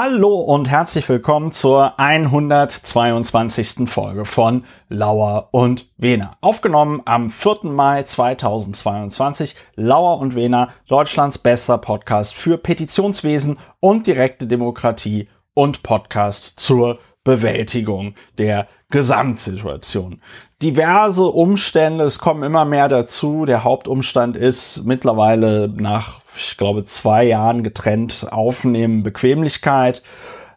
Hallo und herzlich willkommen zur 122. Folge von Lauer und Wena. Aufgenommen am 4. Mai 2022. Lauer und Wena, Deutschlands bester Podcast für Petitionswesen und direkte Demokratie und Podcast zur Bewältigung der Gesamtsituation. Diverse Umstände, es kommen immer mehr dazu. Der Hauptumstand ist mittlerweile nach, ich glaube, zwei Jahren getrennt aufnehmen, Bequemlichkeit.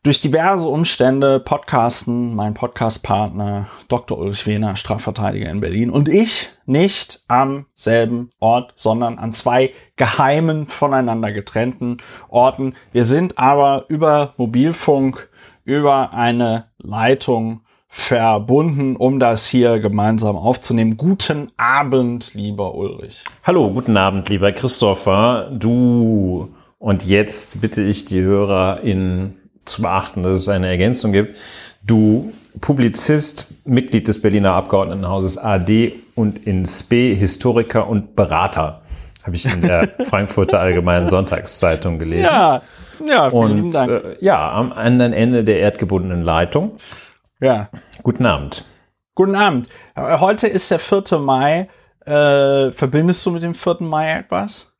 Durch diverse Umstände, Podcasten, mein Podcastpartner Dr. Ulrich Wehner, Strafverteidiger in Berlin und ich nicht am selben Ort, sondern an zwei geheimen, voneinander getrennten Orten. Wir sind aber über Mobilfunk, über eine Leitung verbunden, um das hier gemeinsam aufzunehmen. Guten Abend, lieber Ulrich. Hallo, guten Abend, lieber Christopher. Du und jetzt bitte ich die Hörer in zu beachten, dass es eine Ergänzung gibt. Du Publizist, Mitglied des Berliner Abgeordnetenhauses AD und in SPE, Historiker und Berater, habe ich in der Frankfurter Allgemeinen Sonntagszeitung gelesen. Ja, ja, vielen und, Dank. Äh, ja, am anderen Ende der erdgebundenen Leitung. Ja. Guten Abend. Guten Abend. Äh, Heute ist der 4. Mai. Äh, verbindest du mit dem 4. Mai etwas?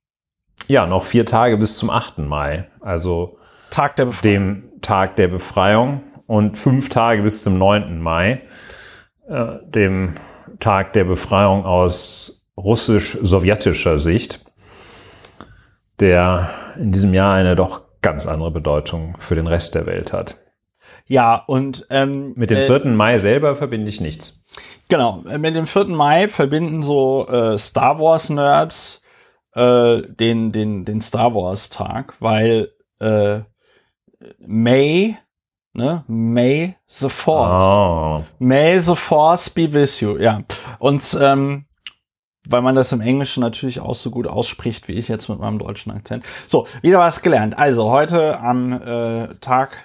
Ja, noch vier Tage bis zum 8. Mai, also Tag der Befreiung. dem Tag der Befreiung und fünf Tage bis zum 9. Mai, äh, dem Tag der Befreiung aus russisch-sowjetischer Sicht, der in diesem Jahr eine doch ganz andere Bedeutung für den Rest der Welt hat. Ja, und ähm, Mit dem äh, 4. Mai selber verbinde ich nichts. Genau, äh, mit dem 4. Mai verbinden so äh, Star Wars Nerds äh, den, den, den Star Wars Tag, weil äh, May, ne, May the Force. Oh. May the Force be with you, ja. Und ähm, weil man das im Englischen natürlich auch so gut ausspricht, wie ich jetzt mit meinem deutschen Akzent. So, wieder was gelernt. Also heute am äh, Tag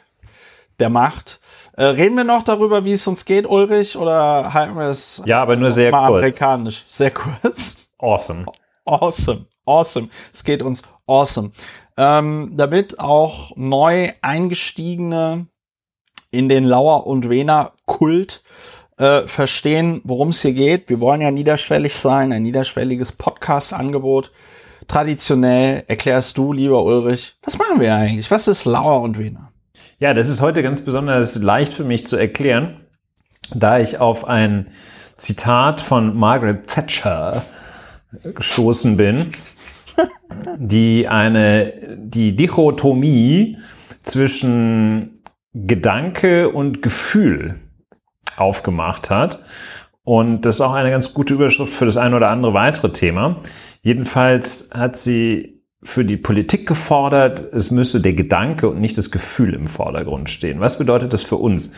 der Macht. Äh, reden wir noch darüber, wie es uns geht, Ulrich, oder halten wir es Ja, aber nur sehr kurz. amerikanisch? Sehr kurz. Awesome. Awesome. Awesome. Es geht uns awesome. Ähm, damit auch neu eingestiegene in den Lauer und Wener Kult äh, verstehen, worum es hier geht. Wir wollen ja niederschwellig sein, ein niederschwelliges Podcast-Angebot. Traditionell erklärst du, lieber Ulrich, was machen wir eigentlich? Was ist Lauer und Wener? Ja, das ist heute ganz besonders leicht für mich zu erklären, da ich auf ein Zitat von Margaret Thatcher gestoßen bin, die eine, die Dichotomie zwischen Gedanke und Gefühl aufgemacht hat. Und das ist auch eine ganz gute Überschrift für das ein oder andere weitere Thema. Jedenfalls hat sie für die Politik gefordert, es müsse der Gedanke und nicht das Gefühl im Vordergrund stehen. Was bedeutet das für uns?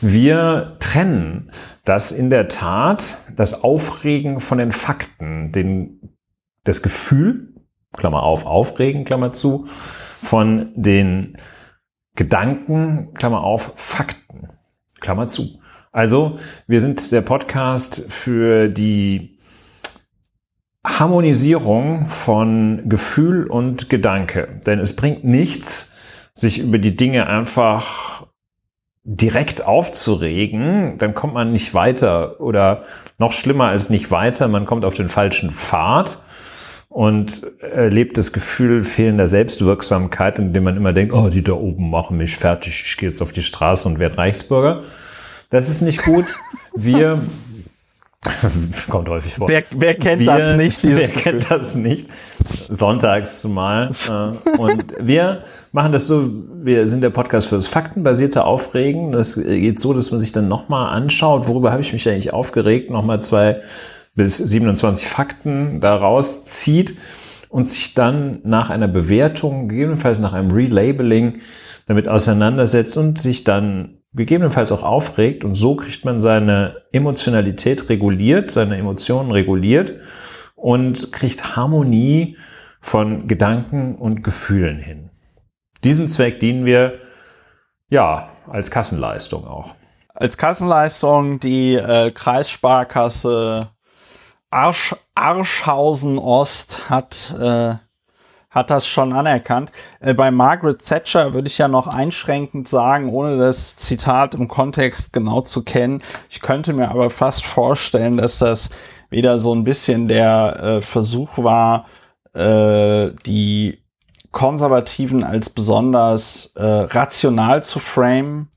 Wir trennen das in der Tat, das Aufregen von den Fakten, den, das Gefühl, Klammer auf, aufregen, Klammer zu, von den Gedanken, Klammer auf, Fakten, Klammer zu. Also, wir sind der Podcast für die Harmonisierung von Gefühl und Gedanke. Denn es bringt nichts, sich über die Dinge einfach direkt aufzuregen, dann kommt man nicht weiter oder noch schlimmer als nicht weiter, man kommt auf den falschen Pfad und erlebt das Gefühl fehlender Selbstwirksamkeit, indem man immer denkt, oh, die da oben machen mich fertig, ich gehe jetzt auf die Straße und werde Reichsbürger. Das ist nicht gut. Wir kommt häufig vor. Wer, wer kennt Wir- das nicht, dieses Wer Gefühl? kennt das nicht? Sonntags zumal. Äh, Und wir machen das so, wir sind der Podcast für das faktenbasierte Aufregen. Das geht so, dass man sich dann nochmal anschaut, worüber habe ich mich eigentlich aufgeregt, nochmal zwei bis 27 Fakten daraus zieht und sich dann nach einer Bewertung, gegebenenfalls nach einem Relabeling damit auseinandersetzt und sich dann gegebenenfalls auch aufregt und so kriegt man seine Emotionalität reguliert, seine Emotionen reguliert und kriegt Harmonie von Gedanken und Gefühlen hin. Diesem Zweck dienen wir ja als Kassenleistung auch. als Kassenleistung die äh, Kreissparkasse Arsch, Arschhausen Ost hat, äh, hat das schon anerkannt. Äh, bei Margaret Thatcher würde ich ja noch einschränkend sagen, ohne das Zitat im Kontext genau zu kennen. Ich könnte mir aber fast vorstellen, dass das wieder so ein bisschen der äh, Versuch war, äh, die Konservativen als besonders äh, rational zu framen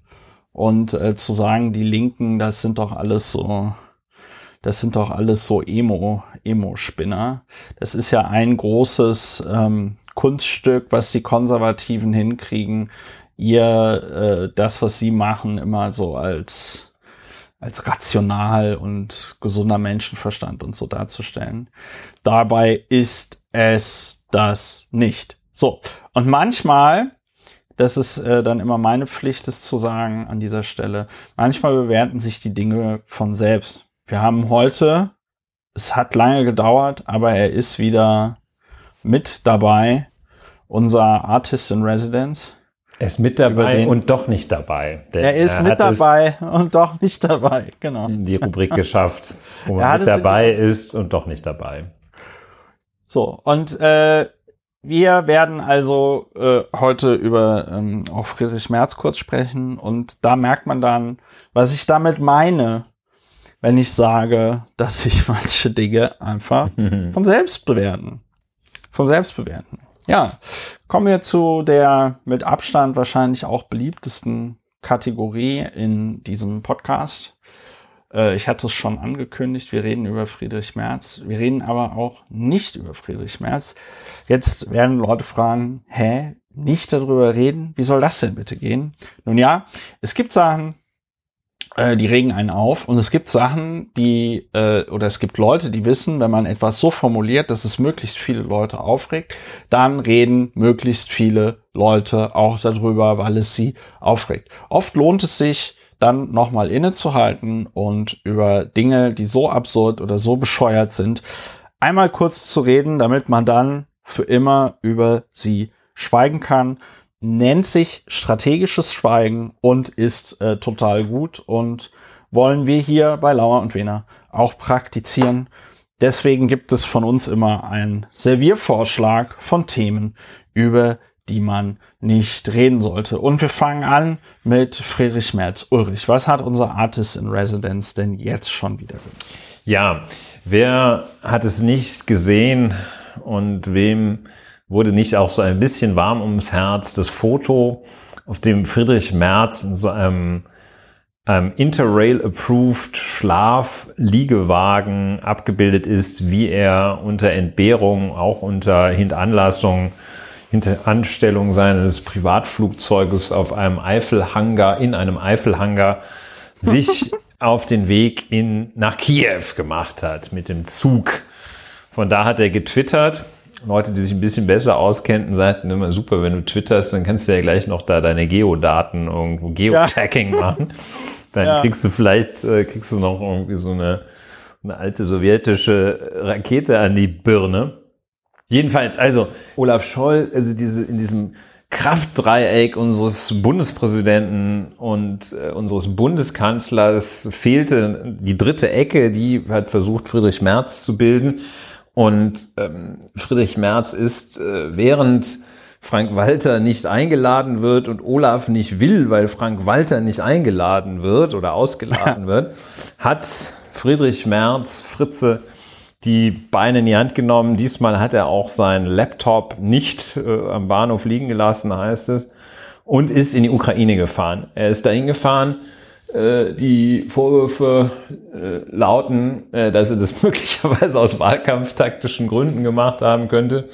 und äh, zu sagen, die Linken, das sind doch alles so, das sind doch alles so Emo, Emo-Spinner. Das ist ja ein großes ähm, Kunststück, was die Konservativen hinkriegen, ihr äh, das, was sie machen, immer so als als rational und gesunder Menschenverstand und so darzustellen. Dabei ist es das nicht. So. Und manchmal, das ist äh, dann immer meine Pflicht, es zu sagen an dieser Stelle, manchmal bewerten sich die Dinge von selbst. Wir haben heute, es hat lange gedauert, aber er ist wieder mit dabei, unser Artist in Residence. Er ist mit dabei und doch nicht dabei. er ist er mit dabei und doch nicht dabei, genau. Die Rubrik geschafft, wo man mit dabei ist und doch nicht dabei. So, und äh, wir werden also äh, heute über ähm, auch Friedrich Merz kurz sprechen und da merkt man dann, was ich damit meine, wenn ich sage, dass sich manche Dinge einfach von selbst bewerten. Von selbst bewerten. Ja, kommen wir zu der mit Abstand wahrscheinlich auch beliebtesten Kategorie in diesem Podcast. Äh, ich hatte es schon angekündigt, wir reden über Friedrich Merz. Wir reden aber auch nicht über Friedrich Merz. Jetzt werden Leute fragen, hä, nicht darüber reden? Wie soll das denn bitte gehen? Nun ja, es gibt Sachen, äh, die regen einen auf und es gibt Sachen, die, äh, oder es gibt Leute, die wissen, wenn man etwas so formuliert, dass es möglichst viele Leute aufregt, dann reden möglichst viele Leute auch darüber, weil es sie aufregt. Oft lohnt es sich, dann nochmal innezuhalten und über Dinge, die so absurd oder so bescheuert sind, einmal kurz zu reden, damit man dann für immer über sie schweigen kann. Nennt sich strategisches Schweigen und ist äh, total gut und wollen wir hier bei Lauer und Wiener auch praktizieren. Deswegen gibt es von uns immer einen Serviervorschlag von Themen, über die man nicht reden sollte. Und wir fangen an mit Friedrich Merz. Ulrich, was hat unser Artist in Residence denn jetzt schon wieder? Ja, wer hat es nicht gesehen und wem wurde nicht auch so ein bisschen warm ums Herz? Das Foto, auf dem Friedrich Merz in so einem ähm, Interrail-approved Schlaf-Liegewagen abgebildet ist, wie er unter Entbehrung, auch unter Hintanlassung hinter Anstellung seines Privatflugzeuges auf einem Eifelhanger, in einem Eifelhanger, sich auf den Weg in, nach Kiew gemacht hat mit dem Zug. Von da hat er getwittert. Leute, die sich ein bisschen besser auskennten, sagten immer super, wenn du twitterst, dann kannst du ja gleich noch da deine Geodaten irgendwo Geotagging ja. machen. Dann ja. kriegst du vielleicht, äh, kriegst du noch irgendwie so eine, eine alte sowjetische Rakete an die Birne. Jedenfalls, also Olaf Scholl, also diese in diesem Kraftdreieck unseres Bundespräsidenten und äh, unseres Bundeskanzlers fehlte die dritte Ecke, die hat versucht, Friedrich Merz zu bilden. Und ähm, Friedrich Merz ist, äh, während Frank Walter nicht eingeladen wird und Olaf nicht will, weil Frank Walter nicht eingeladen wird oder ausgeladen wird, hat Friedrich Merz, Fritze, die Beine in die Hand genommen. Diesmal hat er auch seinen Laptop nicht äh, am Bahnhof liegen gelassen, heißt es, und ist in die Ukraine gefahren. Er ist dahin gefahren. Äh, die Vorwürfe äh, lauten, äh, dass er das möglicherweise aus wahlkampftaktischen Gründen gemacht haben könnte.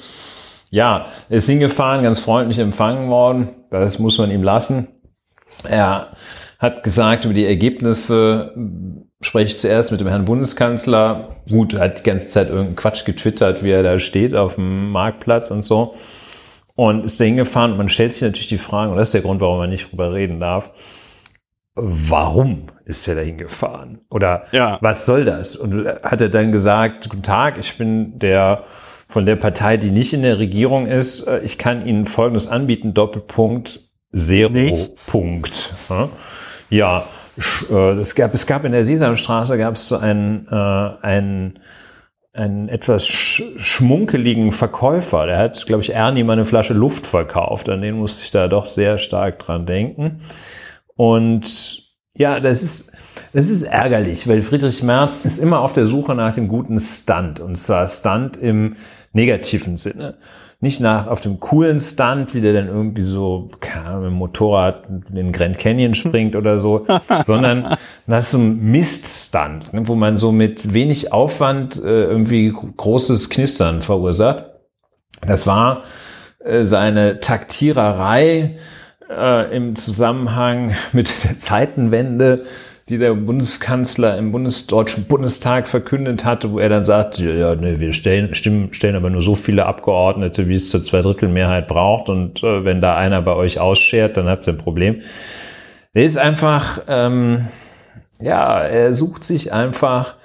Ja, er ist hingefahren, ganz freundlich empfangen worden. Das muss man ihm lassen. Er hat gesagt über die Ergebnisse, spreche ich zuerst mit dem Herrn Bundeskanzler. Gut, er hat die ganze Zeit irgendeinen Quatsch getwittert, wie er da steht auf dem Marktplatz und so. Und ist da hingefahren man stellt sich natürlich die Frage, und das ist der Grund, warum man nicht drüber reden darf, warum ist er da hingefahren? Oder ja. was soll das? Und hat er dann gesagt, guten Tag, ich bin der von der Partei, die nicht in der Regierung ist. Ich kann Ihnen Folgendes anbieten, Doppelpunkt, Zero, Nichts. Punkt. Ja, äh, es gab, es gab in der Sesamstraße gab es so einen, äh, einen, einen etwas sch schmunkeligen Verkäufer. Der hat, glaube ich, Ernie mal eine Flasche Luft verkauft. An den musste ich da doch sehr stark dran denken. Und ja, das ist, das ist ärgerlich, weil Friedrich Merz ist immer auf der Suche nach dem guten Stunt. Und zwar Stunt im negativen Sinne. Nicht nach auf dem coolen Stunt, wie der dann irgendwie so keine Ahnung, mit dem Motorrad in den Grand Canyon springt oder so, sondern das ist so ein Mist-Stunt, ne, wo man so mit wenig Aufwand äh, irgendwie großes Knistern verursacht. Das war äh, seine Taktiererei äh, im Zusammenhang mit der Zeitenwende die der Bundeskanzler im Bundesdeutschen Bundestag verkündet hatte, wo er dann sagt, ja, nee, wir stellen, stimmen, stellen aber nur so viele Abgeordnete, wie es zur Zweidrittelmehrheit braucht. Und äh, wenn da einer bei euch ausschert, dann habt ihr ein Problem. Er ist einfach, ähm, ja, er sucht sich einfach,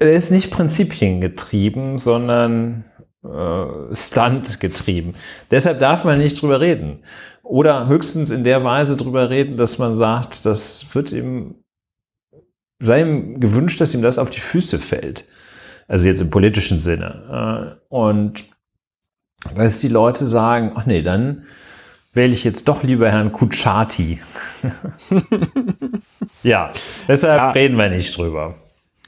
er ist nicht prinzipiengetrieben, sondern äh, Stunt getrieben. Deshalb darf man nicht drüber reden. Oder höchstens in der Weise drüber reden, dass man sagt, das wird ihm, sei ihm gewünscht, dass ihm das auf die Füße fällt. Also jetzt im politischen Sinne. Äh, und dass die Leute sagen, ach nee, dann wähle ich jetzt doch lieber Herrn Kuchati. ja, deshalb ja, reden wir nicht drüber.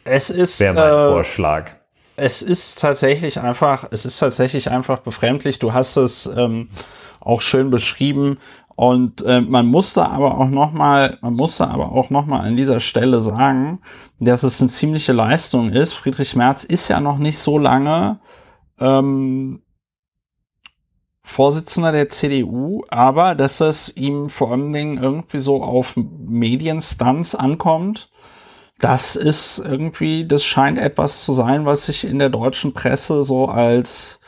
Es ist. Wäre mein äh, Vorschlag. Es ist tatsächlich einfach, es ist tatsächlich einfach befremdlich. Du hast es ähm, auch schön beschrieben. Und äh, man musste aber auch noch mal, man musste aber auch noch mal an dieser Stelle sagen, dass es eine ziemliche Leistung ist. Friedrich Merz ist ja noch nicht so lange ähm, Vorsitzender der CDU, aber dass es ihm vor allen Dingen irgendwie so auf Medienstunts ankommt, das ist irgendwie, das scheint etwas zu sein, was sich in der deutschen Presse so als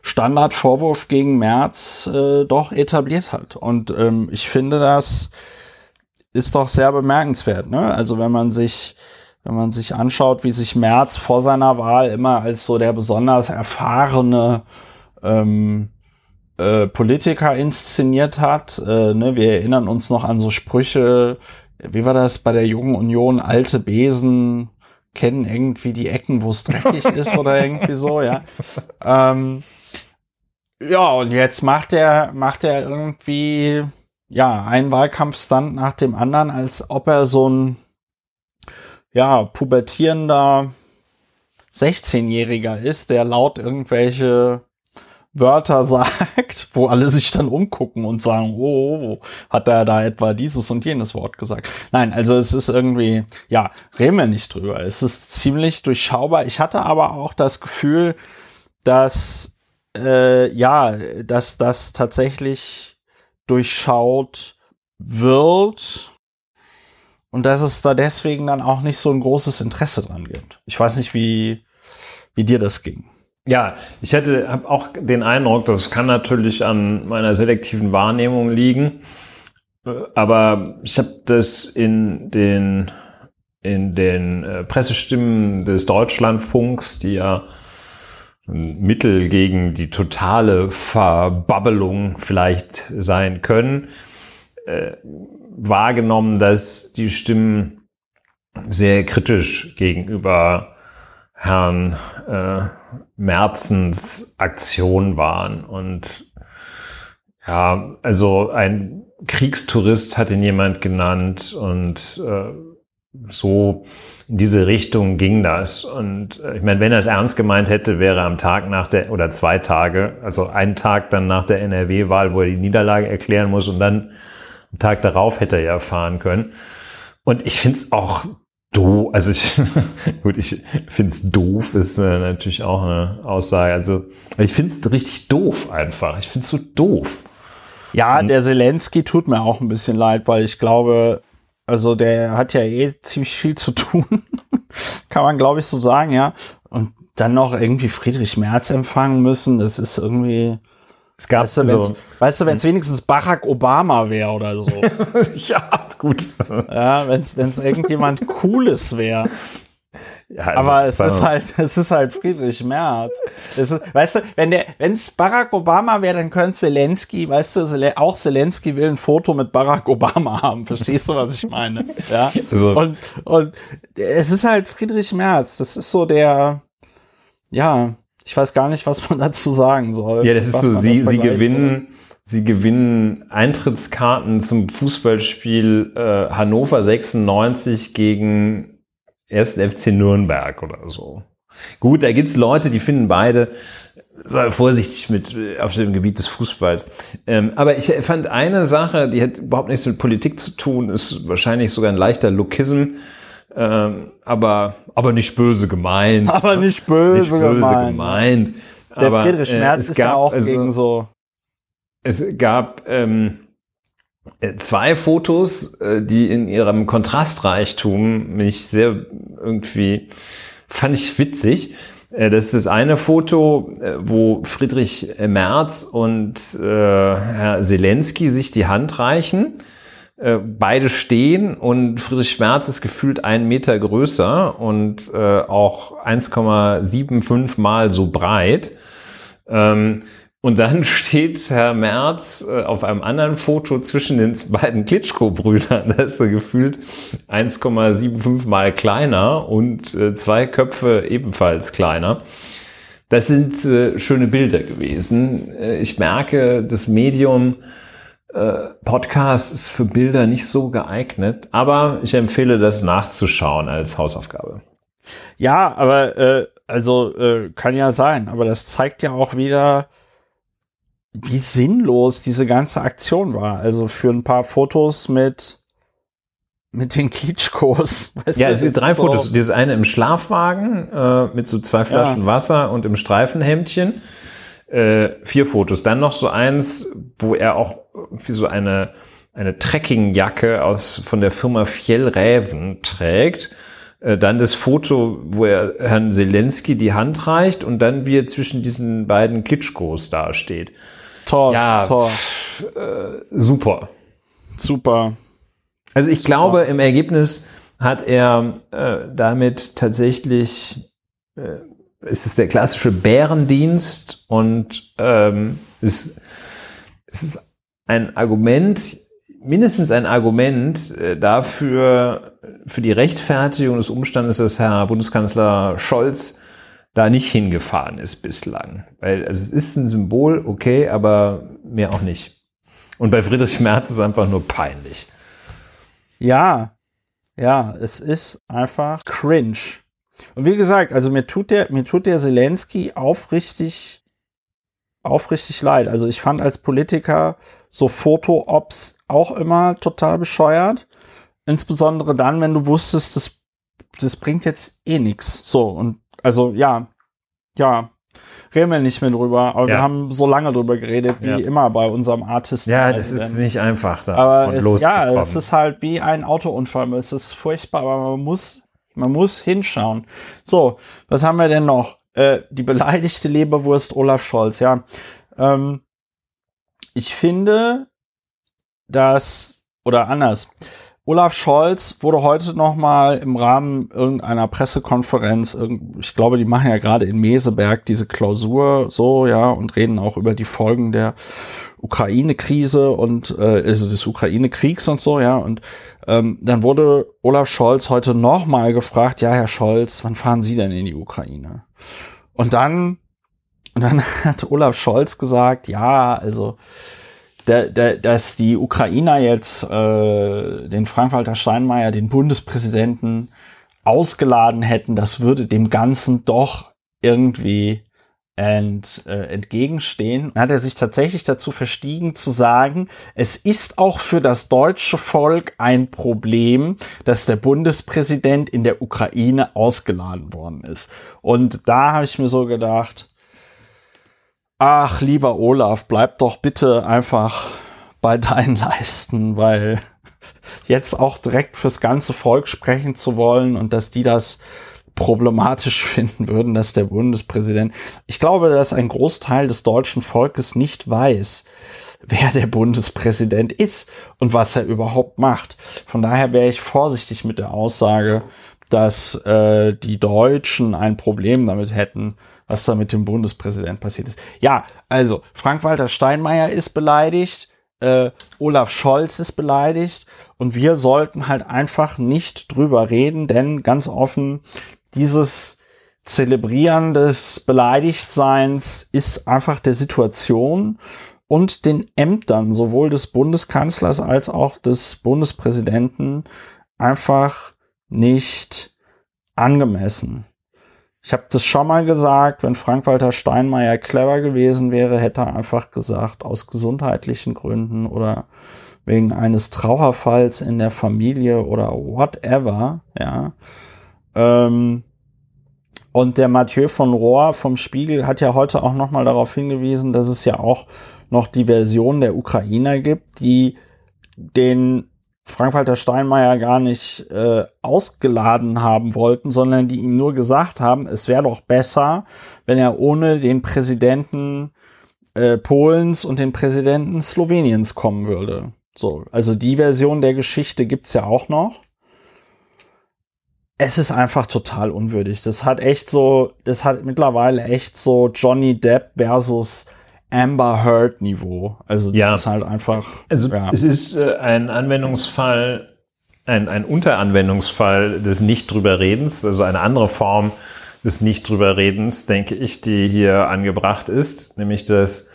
Standardvorwurf gegen Merz äh, doch etabliert hat. Und ähm, ich finde, das ist doch sehr bemerkenswert. Ne? Also wenn man sich wenn man sich anschaut, wie sich Merz vor seiner Wahl immer als so der besonders erfahrene ähm, äh, Politiker inszeniert hat. Äh, ne? Wir erinnern uns noch an so Sprüche, wie war das bei der Jungen Union, alte Besen kennen irgendwie die Ecken, wo es dreckig ist oder irgendwie so, ja. Ähm, ja, und jetzt macht er, macht er irgendwie, ja, einen Wahlkampfstand nach dem anderen, als ob er so ein, ja, pubertierender 16-Jähriger ist, der laut irgendwelche Wörter sagt, wo alle sich dann umgucken und sagen, oh, oh, oh, hat er da etwa dieses und jenes Wort gesagt? Nein, also es ist irgendwie, ja, reden wir nicht drüber. Es ist ziemlich durchschaubar. Ich hatte aber auch das Gefühl, dass äh, ja, dass das tatsächlich durchschaut wird und dass es da deswegen dann auch nicht so ein großes Interesse dran gibt. Ich weiß nicht, wie, wie dir das ging. Ja, ich hätte hab auch den Eindruck, das kann natürlich an meiner selektiven Wahrnehmung liegen, aber ich habe das in den in den äh, Pressestimmen des Deutschlandfunks, die ja ein Mittel gegen die totale Verbabbelung vielleicht sein können, äh, wahrgenommen, dass die Stimmen sehr kritisch gegenüber Herrn äh, Merzens Aktion waren. Und ja, also ein Kriegstourist hat ihn jemand genannt und äh, so in diese Richtung ging das. Und äh, ich meine, wenn er es ernst gemeint hätte, wäre am Tag nach der, oder zwei Tage, also einen Tag dann nach der NRW-Wahl, wo er die Niederlage erklären muss und dann am Tag darauf hätte er ja fahren können. Und ich finde es auch doof, also ich, gut, ich finde es doof, ist äh, natürlich auch eine Aussage. Also ich finde es richtig doof einfach. Ich finde es so doof. Ja, und der Zelensky tut mir auch ein bisschen leid, weil ich glaube, also der hat ja eh ziemlich viel zu tun, kann man glaube ich so sagen, ja. Und dann noch irgendwie Friedrich Merz empfangen müssen, das ist irgendwie. Es gab weißt du, so, weißt du, wenn es wenigstens Barack Obama wäre oder so. ja, gut. Ja, wenn es irgendjemand Cooles wäre. Ja, also, aber es ist halt, es ist halt Friedrich Merz. Es ist, weißt du, wenn der, wenn es Barack Obama wäre, dann könnte Zelensky, weißt du, auch Zelensky will ein Foto mit Barack Obama haben. Verstehst du, was ich meine? Ja. Also. Und, und es ist halt Friedrich Merz. Das ist so der, ja, ich weiß gar nicht, was man dazu sagen soll. Ja, das ist so, sie, sie gewinnen, sie gewinnen Eintrittskarten zum Fußballspiel äh, Hannover 96 gegen ersten FC Nürnberg oder so. Gut, da gibt's Leute, die finden beide sei vorsichtig mit äh, auf dem Gebiet des Fußballs. Ähm, aber ich fand eine Sache, die hat überhaupt nichts mit Politik zu tun, ist wahrscheinlich sogar ein leichter Lokism, ähm, aber aber nicht böse gemeint. Aber nicht böse, nicht böse gemeint. gemeint. Der aber, Friedrich äh, Merz äh, ist gab, da auch also, gegen so. Es gab ähm, äh, zwei Fotos, äh, die in ihrem Kontrastreichtum mich sehr irgendwie fand ich witzig. Äh, das ist das eine Foto, wo Friedrich Merz und Herr Zelensky sich die Hand reichen. Beide stehen und Friedrich Merz ist gefühlt einen Meter größer und auch 1,75 mal so breit. Ähm, und dann steht Herr Merz äh, auf einem anderen Foto zwischen den beiden Klitschko-Brüdern. Da ist er gefühlt 1,75 mal kleiner und äh, zwei Köpfe ebenfalls kleiner. Das sind äh, schöne Bilder gewesen. ich merke, das Medium Podcast ist für Bilder nicht so geeignet, aber ich empfehle das nachzuschauen als Hausaufgabe. Ja, aber äh, also äh, kann ja sein, aber das zeigt ja auch wieder, wie sinnlos diese ganze Aktion war. Also für ein paar Fotos mit mit den Klitschkos. Weißt ja, du, es sind drei so Fotos. Dieses eine im Schlafwagen äh, mit so zwei Flaschen ja. Wasser und im Streifenhemdchen. Äh, vier Fotos. Dann noch so eins, wo er auch wie so eine eine Trekkingjacke aus von der Firma Fjellräven trägt. Äh, dann das Foto, wo er Herrn Zelensky die Hand reicht und dann wie er zwischen diesen beiden Klitschkos dasteht. Tor, ja, Tor. Äh, super. Super. Also ich super. glaube, im Ergebnis hat er äh, damit tatsächlich, äh, es ist der klassische Bärendienst und ähm, es, es ist ein Argument, mindestens ein Argument äh, dafür, für die Rechtfertigung des Umstandes, dass Herr Bundeskanzler Scholz da nicht hingefahren ist bislang. Weil also es ist ein Symbol, okay, aber mehr auch nicht. Und bei Friedrich Merz ist es einfach nur peinlich. Ja, ja, es ist einfach cringe. Und wie gesagt, also mir tut der, mir tut der Zelensky aufrichtig, aufrichtig leid. Also ich fand als Politiker so Foto-Ops auch immer total bescheuert. Insbesondere dann, wenn du wusstest, das, das bringt jetzt eh nichts. So, und also ja, ja, reden wir nicht mehr drüber, aber ja. wir haben so lange drüber geredet, wie ja. immer bei unserem Artist. Ja, das ist nicht einfach da. Aber es, ja, es ist halt wie ein Autounfall. Es ist furchtbar, aber man muss, man muss hinschauen. So, was haben wir denn noch? Äh, die beleidigte Leberwurst Olaf Scholz, ja. Ähm, ich finde, dass, oder anders, Olaf Scholz wurde heute noch mal im Rahmen irgendeiner Pressekonferenz, ich glaube, die machen ja gerade in Meseberg diese Klausur so, ja, und reden auch über die Folgen der Ukraine-Krise und äh, also des Ukraine-Kriegs und so, ja. Und ähm, dann wurde Olaf Scholz heute noch mal gefragt, ja, Herr Scholz, wann fahren Sie denn in die Ukraine? Und dann, und dann hat Olaf Scholz gesagt, ja, also da, da, dass die Ukrainer jetzt äh, den Frank-Walter Steinmeier, den Bundespräsidenten, ausgeladen hätten, das würde dem Ganzen doch irgendwie ent, äh, entgegenstehen. Hat er sich tatsächlich dazu verstiegen zu sagen, es ist auch für das deutsche Volk ein Problem, dass der Bundespräsident in der Ukraine ausgeladen worden ist. Und da habe ich mir so gedacht, ach, lieber Olaf, bleib doch bitte einfach bei deinen Leisten, weil jetzt auch direkt fürs ganze Volk sprechen zu wollen und dass die das problematisch finden würden, dass der Bundespräsident, ich glaube, dass ein Großteil des deutschen Volkes nicht weiß, wer der Bundespräsident ist und was er überhaupt macht. Von daher wäre ich vorsichtig mit der Aussage, dass äh, die Deutschen ein Problem damit hätten, was da mit dem Bundespräsident passiert ist. Ja, also Frank-Walter Steinmeier ist beleidigt, äh, Olaf Scholz ist beleidigt und wir sollten halt einfach nicht drüber reden, denn ganz offen, dieses Zelebrieren des Beleidigtseins ist einfach der Situation und den Ämtern sowohl des Bundeskanzlers als auch des Bundespräsidenten einfach nicht angemessen. Ich habe das schon mal gesagt, wenn Frank-Walter Steinmeier clever gewesen wäre, hätte er einfach gesagt, aus gesundheitlichen Gründen oder wegen eines Trauerfalls in der Familie oder whatever, ja. Ähm, und der Mathieu von Rohr vom Spiegel hat ja heute auch nochmal darauf hingewiesen, dass es ja auch noch die Version der Ukrainer gibt, die den Frank-Walter Steinmeier gar nicht äh, ausgeladen haben wollten, sondern die ihm nur gesagt haben, es wäre doch besser, wenn er ohne den Präsidenten äh, Polens und den Präsidenten Sloweniens kommen würde. So, also die Version der Geschichte gibt's ja auch noch. Es ist einfach total unwürdig. Das hat echt so, das hat mittlerweile echt so Johnny Depp versus Amber Heard Niveau. Also das Ja. ist halt einfach. Also ja. es ist äh, ein Anwendungsfall, ein, ein Unteranwendungsfall des nicht drüber Redens, also eine andere Form des nicht drüber Redens, denke ich, die hier angebracht ist, nämlich das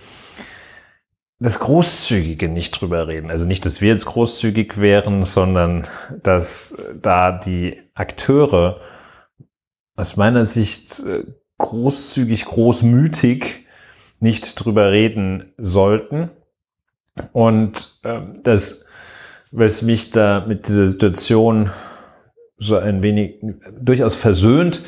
das großzügige nicht drüber reden. Also nicht, dass wir jetzt großzügig wären, sondern dass da die Akteure aus meiner Sicht äh, großzügig, großmütig nicht drüber reden sollten. Und ähm, das, was mich da mit dieser Situation so ein wenig durchaus versöhnt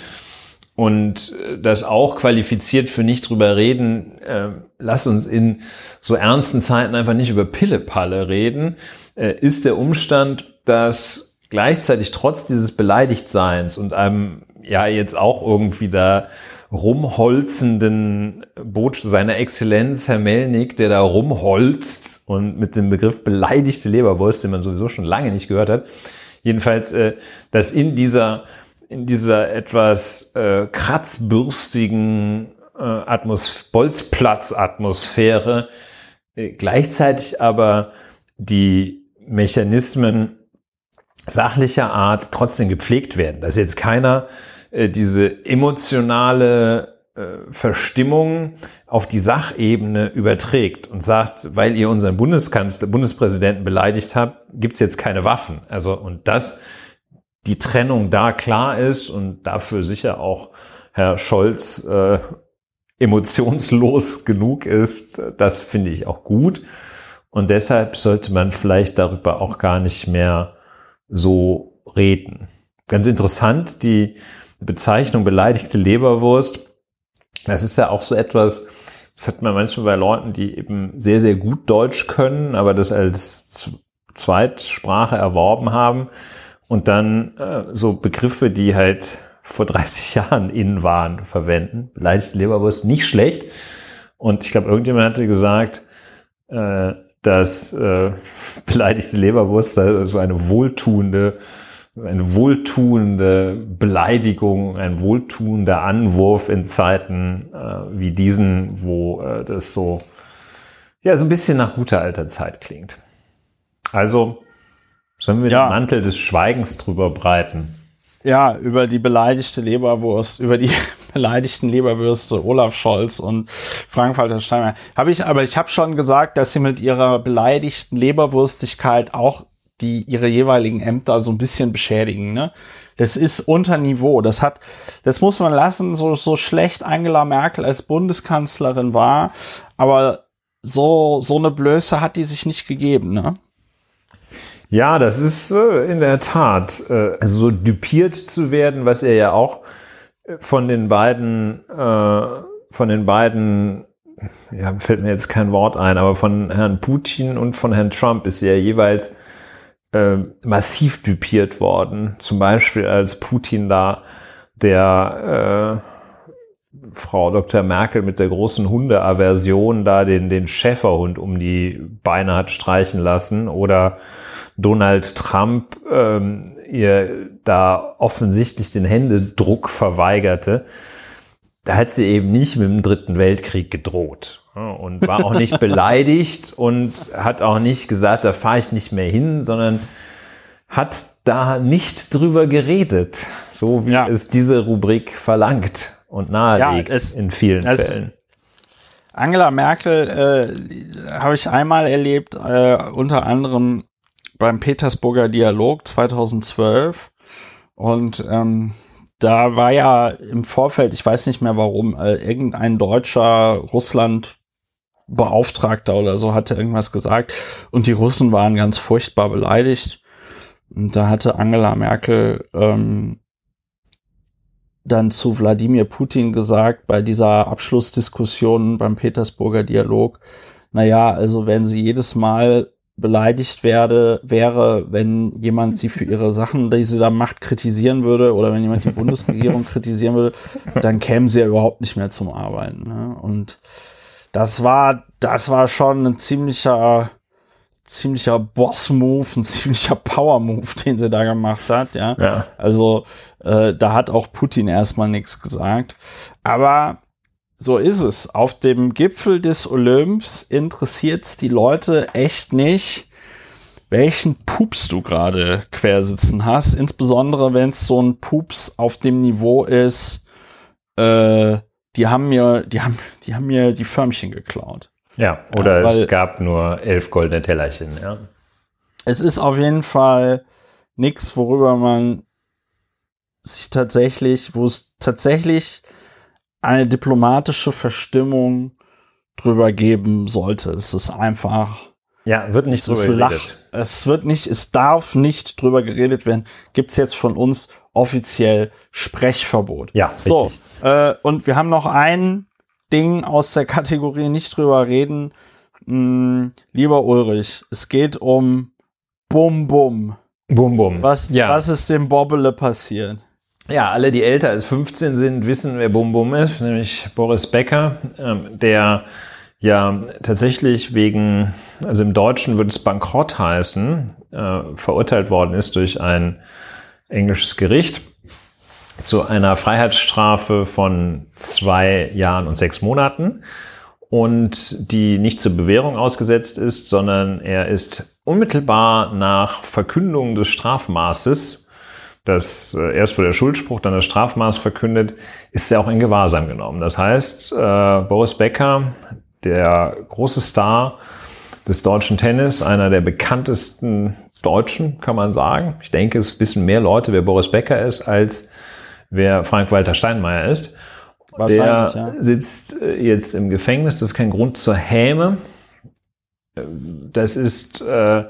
und äh, das auch qualifiziert für nicht drüber reden, äh, lass uns in so ernsten Zeiten einfach nicht über Pille-Palle reden, äh, ist der Umstand, dass gleichzeitig trotz dieses Beleidigtseins und einem ja jetzt auch irgendwie da rumholzenden Botschaft seiner Exzellenz Herr Melnick, der da rumholzt und mit dem Begriff beleidigte Leberwurst, den man sowieso schon lange nicht gehört hat, jedenfalls, äh, dass in dieser in dieser etwas äh, kratzbürstigen äh, Atmos Bolzplatz-Atmosphäre äh, gleichzeitig aber die Mechanismen sachlicher Art trotzdem gepflegt werden. Dass jetzt keiner äh, diese emotionale äh, Verstimmung auf die Sachebene überträgt und sagt, weil ihr unseren Bundeskanzler, Bundespräsidenten beleidigt habt, gibt's jetzt keine Waffen. Also und das die Trennung da klar ist und dafür sicher auch Herr Scholz äh, emotionslos genug ist, das finde ich auch gut. Und deshalb sollte man vielleicht darüber auch gar nicht mehr so reden. Ganz interessant, die Bezeichnung beleidigte Leberwurst, das ist ja auch so etwas, das hat man manchmal bei Leuten, die eben sehr, sehr gut Deutsch können, aber das als Zweitsprache erworben haben und dann äh, so Begriffe, die halt vor 30 Jahren in waren, verwenden. Beleidigte Leberwurst, nicht schlecht. Und ich glaube, irgendjemand hatte gesagt, äh, dass äh, beleidigte Leberwurst so eine wohltuende, eine wohltuende Beleidigung, ein wohltuender Anwurf in Zeiten äh, wie diesen, wo äh, das so ja so ein bisschen nach guter alter Zeit klingt. Also sollen wir Ja. den Mantel des Schweigens drüber breiten? Ja, über die beleidigte Leberwurst, über die beleidigten Leberwürste Olaf Scholz und Frank-Walter Steinmeier. Habe ich, aber ich habe schon gesagt, dass sie mit ihrer beleidigten Leberwurstigkeit auch die ihre jeweiligen Ämter so ein bisschen beschädigen. Ne? Das ist unter Niveau. Das hat, das muss man lassen. So so schlecht Angela Merkel als Bundeskanzlerin war, aber so so eine Blöße hat die sich nicht gegeben. Ne? Ja, das ist äh, in der Tat, äh, also so düpiert zu werden, was er ja auch äh, von den beiden, äh, von den beiden, ja, fällt mir jetzt kein Wort ein, aber von Herrn Putin und von Herrn Trump ist er jeweils äh, massiv düpiert worden. Zum Beispiel als Putin da der Frau Dr. Merkel mit der großen Hundeaversion da den, den Schäferhund um die Beine hat streichen lassen oder Donald Trump ähm, ihr da offensichtlich den Händedruck verweigerte, da hat sie eben nicht mit dem Dritten Weltkrieg gedroht und war auch nicht beleidigt und hat auch nicht gesagt, da fahre ich nicht mehr hin, sondern hat da nicht drüber geredet, so wie ja. es diese Rubrik verlangt und nahelegt ja, es, in vielen Fällen. Angela Merkel äh, habe ich einmal erlebt, äh, unter anderem beim Petersburger Dialog 2012. Und ähm, da war ja im Vorfeld, ich weiß nicht mehr warum, äh, irgendein deutscher Russland Beauftragter oder so hatte irgendwas gesagt und die Russen waren ganz furchtbar beleidigt. Und da hatte Angela Merkel ähm, dann zu Wladimir Putin gesagt bei dieser Abschlussdiskussion beim Petersburger Dialog, naja, also wenn sie jedes Mal beleidigt werde, wäre, wenn jemand sie für ihre Sachen, die sie da macht, kritisieren würde oder wenn jemand die Bundesregierung kritisieren würde, dann kämen sie ja überhaupt nicht mehr zum Arbeiten. Ne? Und das war, das war schon ein ziemlicher, ziemlicher Boss-Move, ein ziemlicher Power-Move, den sie da gemacht hat. Ja, ja. also äh, da hat auch Putin erstmal nichts gesagt. Aber so ist es. Auf dem Gipfel des Olymps interessiert es die Leute echt nicht, welchen Pups du gerade quersitzen hast. Insbesondere wenn es so ein Pups auf dem Niveau ist, äh, die haben mir, die haben, die haben mir die Förmchen geklaut. Ja, oder ja, es gab nur elf goldene Tellerchen, ja. Es ist auf jeden Fall nichts, worüber man sich tatsächlich, wo es tatsächlich eine diplomatische Verstimmung drüber geben sollte. Es ist einfach. Ja, wird nicht so geredet. Es wird nicht, es darf nicht drüber geredet werden. Gibt's jetzt von uns offiziell Sprechverbot. Ja, richtig. So, äh, und wir haben noch ein Ding aus der Kategorie nicht drüber reden. Hm, lieber Ulrich, es geht um Bum Bum. Bum Bum. Was, ja. was ist dem Bobbele passiert? Ja, alle, die älter als 15 sind, wissen, wer Bum Bum ist, nämlich Boris Becker, ähm, der ja tatsächlich wegen, also im Deutschen würde es Bankrott heißen, äh, verurteilt worden ist durch ein englisches Gericht zu einer Freiheitsstrafe von zwei Jahren und sechs Monaten und die nicht zur Bewährung ausgesetzt ist, sondern er ist unmittelbar nach Verkündung des Strafmaßes das äh, erst wurde der Schuldspruch, dann das Strafmaß verkündet, ist er auch in Gewahrsam genommen. Das heißt, äh, Boris Becker, der große Star des deutschen Tennis, einer der bekanntesten Deutschen, kann man sagen. Ich denke, es wissen mehr Leute, wer Boris Becker ist, als wer Frank-Walter Steinmeier ist. Der ja. sitzt äh, jetzt im Gefängnis. Das ist kein Grund zur Häme. Das ist äh,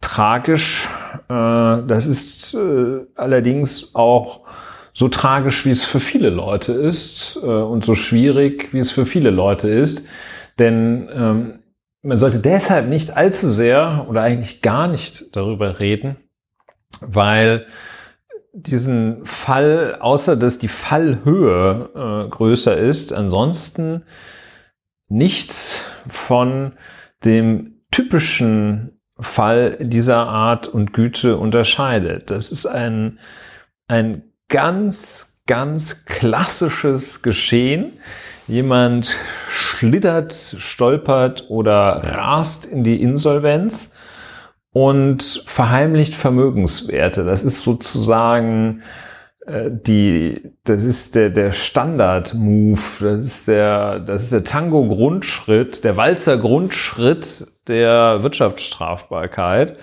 tragisch. Äh, das ist äh, allerdings auch so tragisch, wie es für viele Leute ist äh, und so schwierig, wie es für viele Leute ist. Denn ähm, man sollte deshalb nicht allzu sehr oder eigentlich gar nicht darüber reden, weil diesen Fall, außer dass die Fallhöhe äh, größer ist, ansonsten nichts von dem typischen Fall dieser Art und Güte unterscheidet. Das ist ein, ein ganz, ganz klassisches Geschehen. Jemand schlittert, stolpert oder rast in die Insolvenz und verheimlicht Vermögenswerte. Das ist sozusagen äh, die, das ist der, der Standard-Move, das ist der, das ist der Tango-Grundschritt, der Walzer-Grundschritt der Wirtschaftsstrafbarkeit.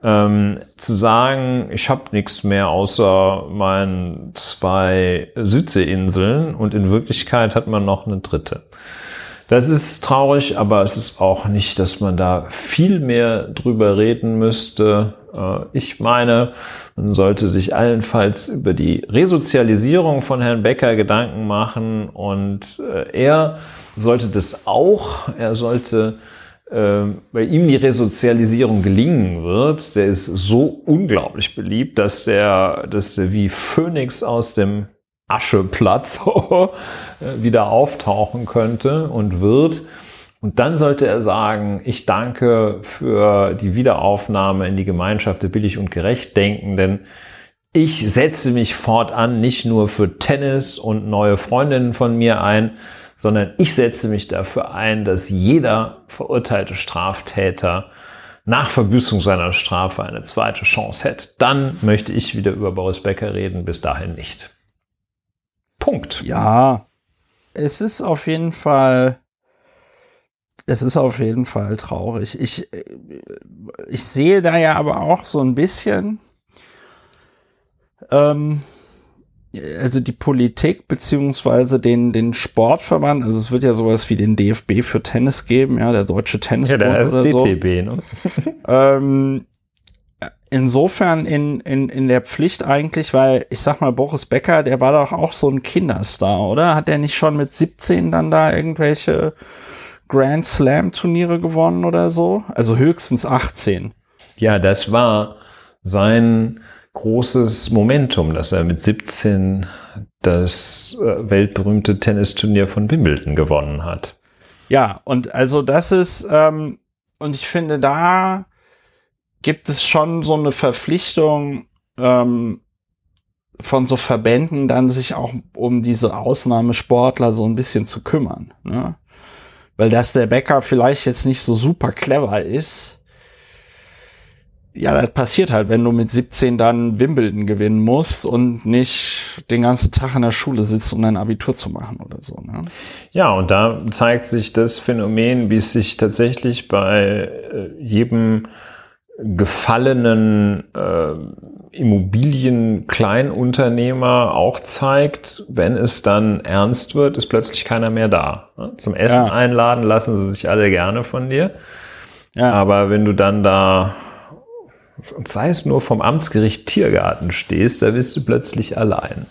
Ähm, zu sagen, ich habe nichts mehr außer meinen zwei Südseeinseln und in Wirklichkeit hat man noch eine dritte. Das ist traurig, aber es ist auch nicht, dass man da viel mehr drüber reden müsste. Äh, ich meine, man sollte sich allenfalls über die Resozialisierung von Herrn Becker Gedanken machen und äh, er sollte das auch, er sollte bei ihm die Resozialisierung gelingen wird, der ist so unglaublich beliebt, dass er, dass er wie Phönix aus dem Ascheplatz wieder auftauchen könnte und wird. Und dann sollte er sagen, ich danke für die Wiederaufnahme in die Gemeinschaft der billig und gerecht Denkenden. Ich setze mich fortan nicht nur für Tennis und neue Freundinnen von mir ein, sondern ich setze mich dafür ein, dass jeder verurteilte Straftäter nach Verbüßung seiner Strafe eine zweite Chance hätte. Dann möchte ich wieder über Boris Becker reden, bis dahin nicht. Punkt. Ja, es ist auf jeden Fall es ist auf jeden Fall traurig. Ich, ich sehe da ja aber auch so ein bisschen, ähm, also die Politik beziehungsweise den, den Sportverband, also es wird ja sowas wie den DFB für Tennis geben, ja, der deutsche Tennisbund ja, der ist oder DTB, so. Ne? ähm, insofern in, in, in der Pflicht eigentlich, weil ich sag mal, Boris Becker, der war doch auch so ein Kinderstar, oder? Hat er nicht schon mit 17 dann da irgendwelche Grand Slam Turniere gewonnen oder so? Also höchstens 18. Ja, das war sein großes Momentum, dass er mit 17 das äh, weltberühmte Tennisturnier von Wimbledon gewonnen hat. Ja, und also das ist, ähm, und ich finde, da gibt es schon so eine Verpflichtung ähm, von so Verbänden, dann sich auch um diese Ausnahmesportler so ein bisschen zu kümmern. Ne? Weil dass der Bäcker vielleicht jetzt nicht so super clever ist, ja, das passiert halt, wenn du mit 17 dann Wimbledon gewinnen musst und nicht den ganzen Tag in der Schule sitzt, um dein Abitur zu machen oder so. Ne? Ja, und da zeigt sich das Phänomen, wie es sich tatsächlich bei äh, jedem gefallenen äh, Immobilienkleinunternehmer auch zeigt, wenn es dann ernst wird, ist plötzlich keiner mehr da. Zum Essen ja. einladen lassen sie sich alle gerne von dir. Ja. Aber wenn du dann da, sei es nur vom Amtsgericht Tiergarten stehst, da bist du plötzlich allein.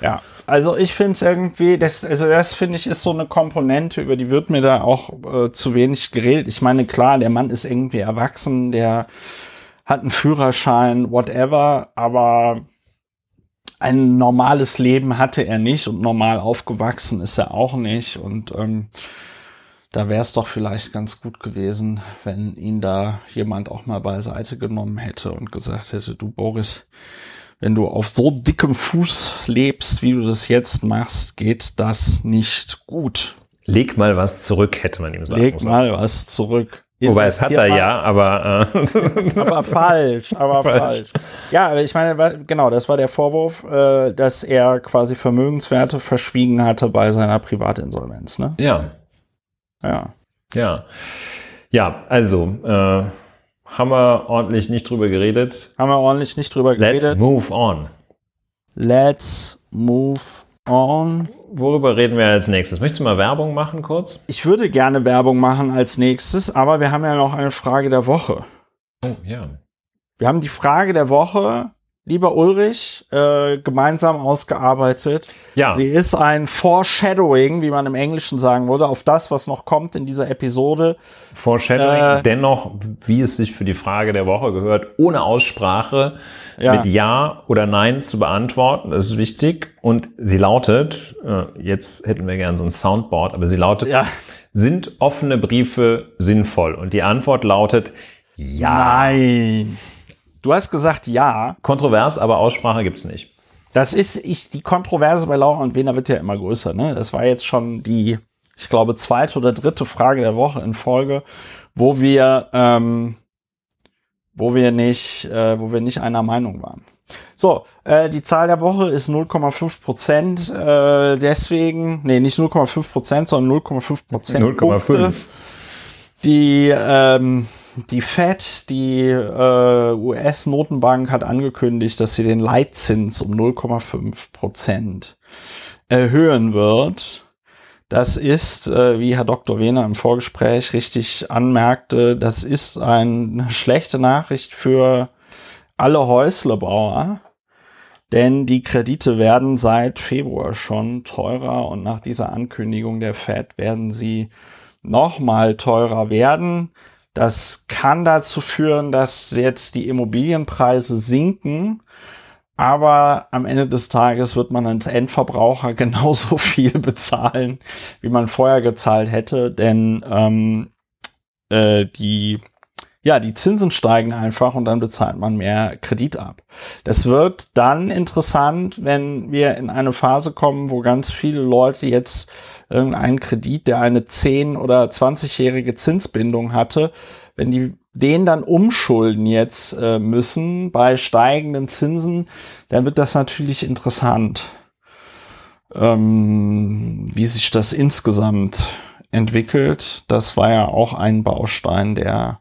Ja, also ich finde es irgendwie, das, also das finde ich ist so eine Komponente, über die wird mir da auch äh, zu wenig geredet. Ich meine, klar, der Mann ist irgendwie erwachsen, der hat einen Führerschein, whatever, aber ein normales Leben hatte er nicht und normal aufgewachsen ist er auch nicht. Und ähm, da wäre es doch vielleicht ganz gut gewesen, wenn ihn da jemand auch mal beiseite genommen hätte und gesagt hätte, du Boris, wenn du auf so dickem Fuß lebst, wie du das jetzt machst, geht das nicht gut. Leg mal was zurück, hätte man ihm sagen Leg mal was zurück. Wobei es hat er ja, aber äh aber falsch, aber falsch. falsch. Ja, ich meine, genau, das war der Vorwurf, äh, dass er quasi Vermögenswerte verschwiegen hatte bei seiner Privatinsolvenz, ne? Ja. Ja. Ja. Ja, also äh, haben wir ordentlich nicht drüber geredet. Haben wir ordentlich nicht drüber geredet. Let's move on. Let's move on. Worüber reden wir als nächstes? Möchtest du mal Werbung machen kurz? Ich würde gerne Werbung machen als nächstes, aber wir haben ja noch eine Frage der Woche. Oh, ja. Wir haben die Frage der Woche lieber Ulrich, äh, gemeinsam ausgearbeitet. Ja. Sie ist ein Foreshadowing, wie man im Englischen sagen würde, auf das, was noch kommt in dieser Episode. Foreshadowing, äh, dennoch, wie es sich für die Frage der Woche gehört, ohne Aussprache ja. mit Ja oder Nein zu beantworten. Das ist wichtig. Und sie lautet, äh, jetzt hätten wir gern so ein Soundboard, aber sie lautet, ja. sind offene Briefe sinnvoll? Und die Antwort lautet, ja. Nein. Du hast gesagt ja. Kontrovers, aber Aussprache gibt's nicht. Das ist, ich, die Kontroverse bei Laura und Wiener wird ja immer größer, ne? Das war jetzt schon die, ich glaube, zweite oder dritte Frage der Woche in Folge, wo wir, ähm, wo wir nicht, äh, wo wir nicht einer Meinung waren. So, äh, die Zahl der Woche ist 0,5 Prozent. Äh, deswegen, nee, nicht 0,5 Prozent, sondern 0,5 Prozent. 0,5. Die ähm, die Fed, die äh, US-Notenbank, hat angekündigt, dass sie den Leitzins um 0,5 Prozent erhöhen wird. Das ist, äh, wie Herr Dr. Wehner im Vorgespräch richtig anmerkte, das ist eine schlechte Nachricht für alle Häuslebauer, denn die Kredite werden seit Februar schon teurer und nach dieser Ankündigung der Fed werden sie nochmal teurer werden. Das kann dazu führen, dass jetzt die Immobilienpreise sinken, Aber am Ende des Tages wird man als Endverbraucher genauso viel bezahlen, wie man vorher gezahlt hätte, denn ähm, äh, die ja, die Zinsen steigen einfach und dann bezahlt man mehr Kredit ab. Das wird dann interessant, wenn wir in eine Phase kommen, wo ganz viele Leute jetzt irgendeinen Kredit, der eine 10- oder 20-jährige Zinsbindung hatte, wenn die den dann umschulden jetzt äh, müssen bei steigenden Zinsen, dann wird das natürlich interessant, ähm, wie sich das insgesamt entwickelt. Das war ja auch ein Baustein der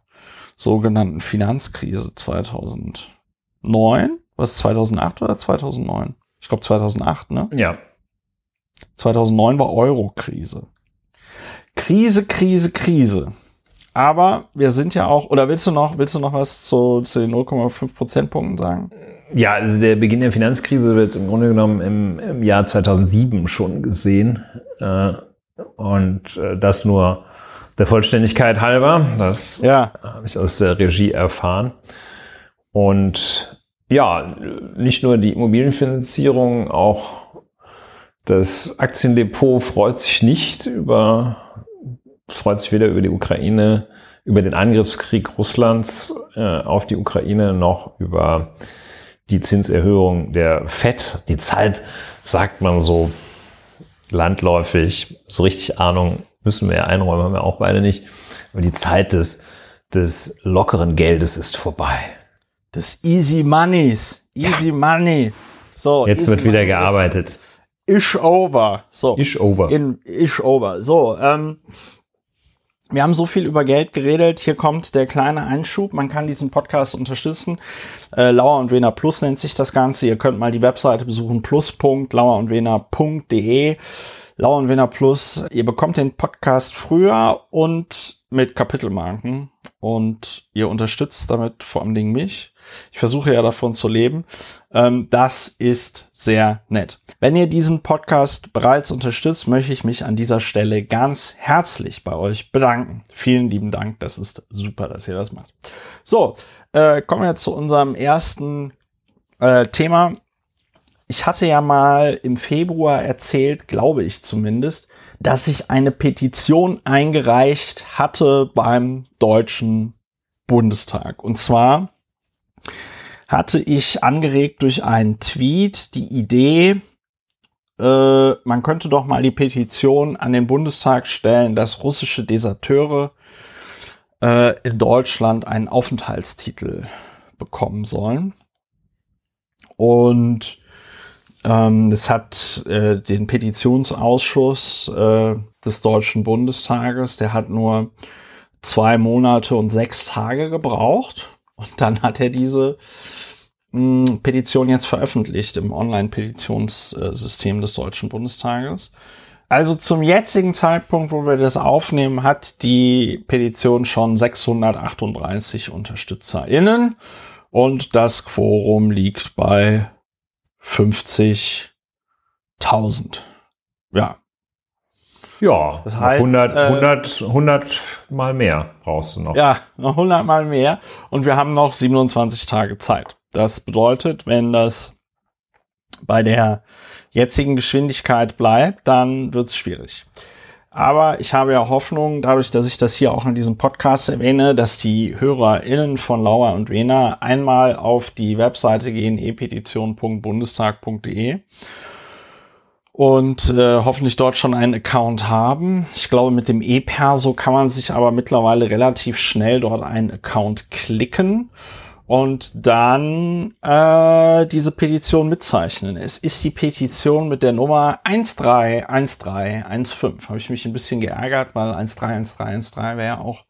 sogenannten Finanzkrise 2009. Was 2008 oder 2009? Ich glaube 2008, ne? Ja. 2009 war Euro-Krise. Krise, Krise, Krise. Aber wir sind ja auch, oder willst du noch, willst du noch was zu, zu den 0,5 Prozentpunkten sagen? Ja, also der Beginn der Finanzkrise wird im Grunde genommen im, im Jahr 2007 schon gesehen. Äh, und äh, das nur der Vollständigkeit halber. Das Ja. habe ich aus der Regie erfahren. Und ja, nicht nur die Immobilienfinanzierung, auch das Aktiendepot freut sich nicht über, freut sich weder über die Ukraine, über den Angriffskrieg Russlands äh, auf die Ukraine, noch über die Zinserhöhung der FED. Die Zeit, sagt man so landläufig, so richtig Ahnung müssen wir ja einräumen, haben wir auch beide nicht. Aber die Zeit des, des lockeren Geldes ist vorbei. Das Easy Moneys. Easy Money. So. Jetzt wird wieder money gearbeitet. Is, is over. So. Ish over. In, is over. So, ähm, wir haben so viel über Geld geredet. Hier kommt der kleine Einschub. Man kann diesen Podcast unterstützen. Äh, Lauer und Wener Plus nennt sich das Ganze. Ihr könnt mal die Webseite besuchen. plus.lauerundwener.de. Lauer und Wener Plus. Ihr bekommt den Podcast früher und mit Kapitelmarken. Und ihr unterstützt damit vor allen Dingen mich. Ich versuche ja davon zu leben. Ähm, das ist sehr nett. Wenn ihr diesen Podcast bereits unterstützt, möchte ich mich an dieser Stelle ganz herzlich bei euch bedanken. Vielen lieben Dank. Das ist super, dass ihr das macht. So, äh, kommen wir zu unserem ersten äh, Thema. Ich hatte ja mal im Februar erzählt, glaube ich zumindest, dass ich eine Petition eingereicht hatte beim Deutschen Bundestag. Und zwar hatte ich angeregt durch einen Tweet die Idee, äh, man könnte doch mal die Petition an den Bundestag stellen, dass russische Deserteure äh, in Deutschland einen Aufenthaltstitel bekommen sollen. Und ähm, es hat äh, den Petitionsausschuss äh, des Deutschen Bundestages, der hat nur zwei Monate und sechs Tage gebraucht. Und dann hat er diese mh, Petition jetzt veröffentlicht im Online-Petitionssystem des Deutschen Bundestages. Also zum jetzigen Zeitpunkt, wo wir das aufnehmen, hat die Petition schon 638 UnterstützerInnen und das Quorum liegt bei 50.000. Ja, Ja, Das heißt, 100, äh, 100, 100 mal mehr brauchst du noch. Ja, noch 100 Mal mehr. Und wir haben noch 27 Tage Zeit. Das bedeutet, wenn das bei der jetzigen Geschwindigkeit bleibt, dann wird es schwierig. Aber ich habe ja Hoffnung, dadurch, dass ich das hier auch in diesem Podcast erwähne, dass die HörerInnen von Lauer und Wena einmal auf die Webseite gehen, epetition.bundestag.de und äh, hoffentlich dort schon einen Account haben. Ich glaube, mit dem E-Perso kann man sich aber mittlerweile relativ schnell dort einen Account klicken und dann äh, diese Petition mitzeichnen. Es ist die Petition mit der Nummer 131315. Habe ich mich ein bisschen geärgert, weil 131313 wäre ja auch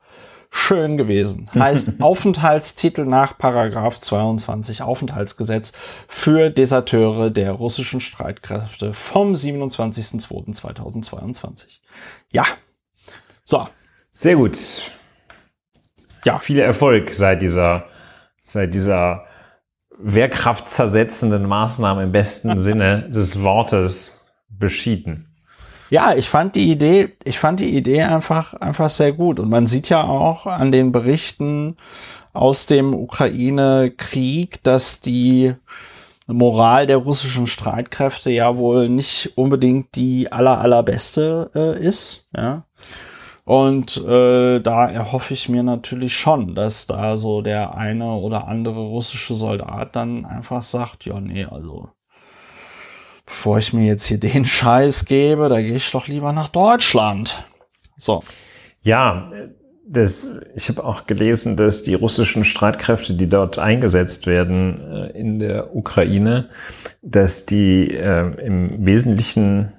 schön gewesen. Heißt Aufenthaltstitel nach Paragraph 22 Aufenthaltsgesetz für Deserteure der russischen Streitkräfte vom 27.02.2022. Ja. So. Sehr gut. Ja. Viel Erfolg seit dieser, seit dieser wehrkraftzersetzenden Maßnahme im besten Sinne des Wortes beschieden. Ja, ich fand die Idee, ich fand die Idee einfach, einfach sehr gut. Und man sieht ja auch an den Berichten aus dem Ukraine-Krieg, dass die Moral der russischen Streitkräfte ja wohl nicht unbedingt die aller allerbeste äh, ist. Ja. Und äh, da erhoffe ich mir natürlich schon, dass da so der eine oder andere russische Soldat dann einfach sagt, ja, nee, also bevor ich mir jetzt hier den Scheiß gebe, da gehe ich doch lieber nach Deutschland. So. Ja, das, ich habe auch gelesen, dass die russischen Streitkräfte, die dort eingesetzt werden äh, in der Ukraine, dass die äh, im Wesentlichen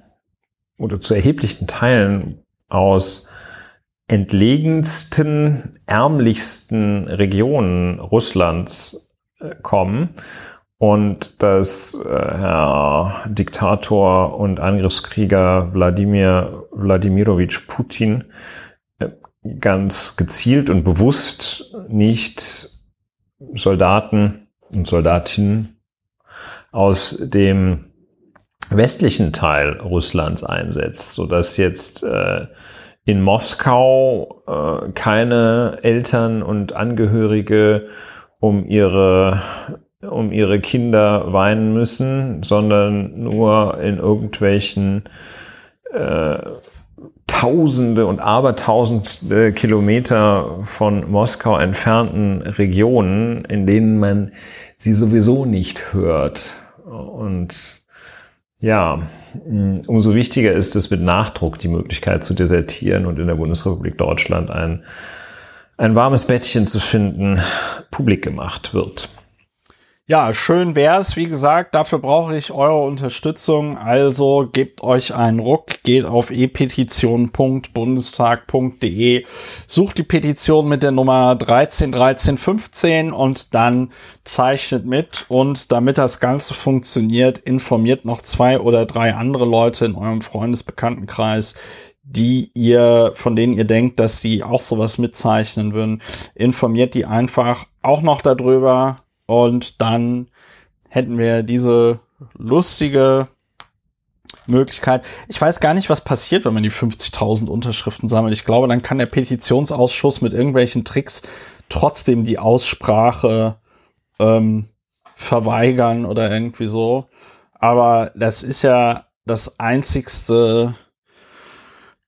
oder zu erheblichen Teilen aus entlegensten, ärmlichsten Regionen Russlands äh, kommen und dass äh, Herr Diktator und Angriffskrieger Wladimir Wladimirovich Putin äh, ganz gezielt und bewusst nicht Soldaten und Soldatinnen aus dem westlichen Teil Russlands einsetzt, so dass jetzt äh, in Moskau äh, keine Eltern und Angehörige um ihre um ihre Kinder weinen müssen, sondern nur in irgendwelchen äh, Tausende und Abertausende Kilometer von Moskau entfernten Regionen, in denen man sie sowieso nicht hört. Und ja, mm, umso wichtiger ist es mit Nachdruck die Möglichkeit zu desertieren und in der Bundesrepublik Deutschland ein, ein warmes Bettchen zu finden, publik gemacht wird. Ja, schön wär's. Wie gesagt, dafür brauche ich eure Unterstützung. Also gebt euch einen Ruck, geht auf e-petition.bundestag.de, sucht die Petition mit der Nummer 131315 und dann zeichnet mit. Und damit das Ganze funktioniert, informiert noch zwei oder drei andere Leute in eurem Freundesbekanntenkreis, die ihr, von denen ihr denkt, dass die auch sowas mitzeichnen würden. Informiert die einfach auch noch darüber und dann hätten wir diese lustige Möglichkeit. Ich weiß gar nicht, was passiert, wenn man die 50.000 Unterschriften sammelt. Ich glaube, dann kann der Petitionsausschuss mit irgendwelchen Tricks trotzdem die Aussprache ähm, verweigern oder irgendwie so. Aber das ist ja das einzigste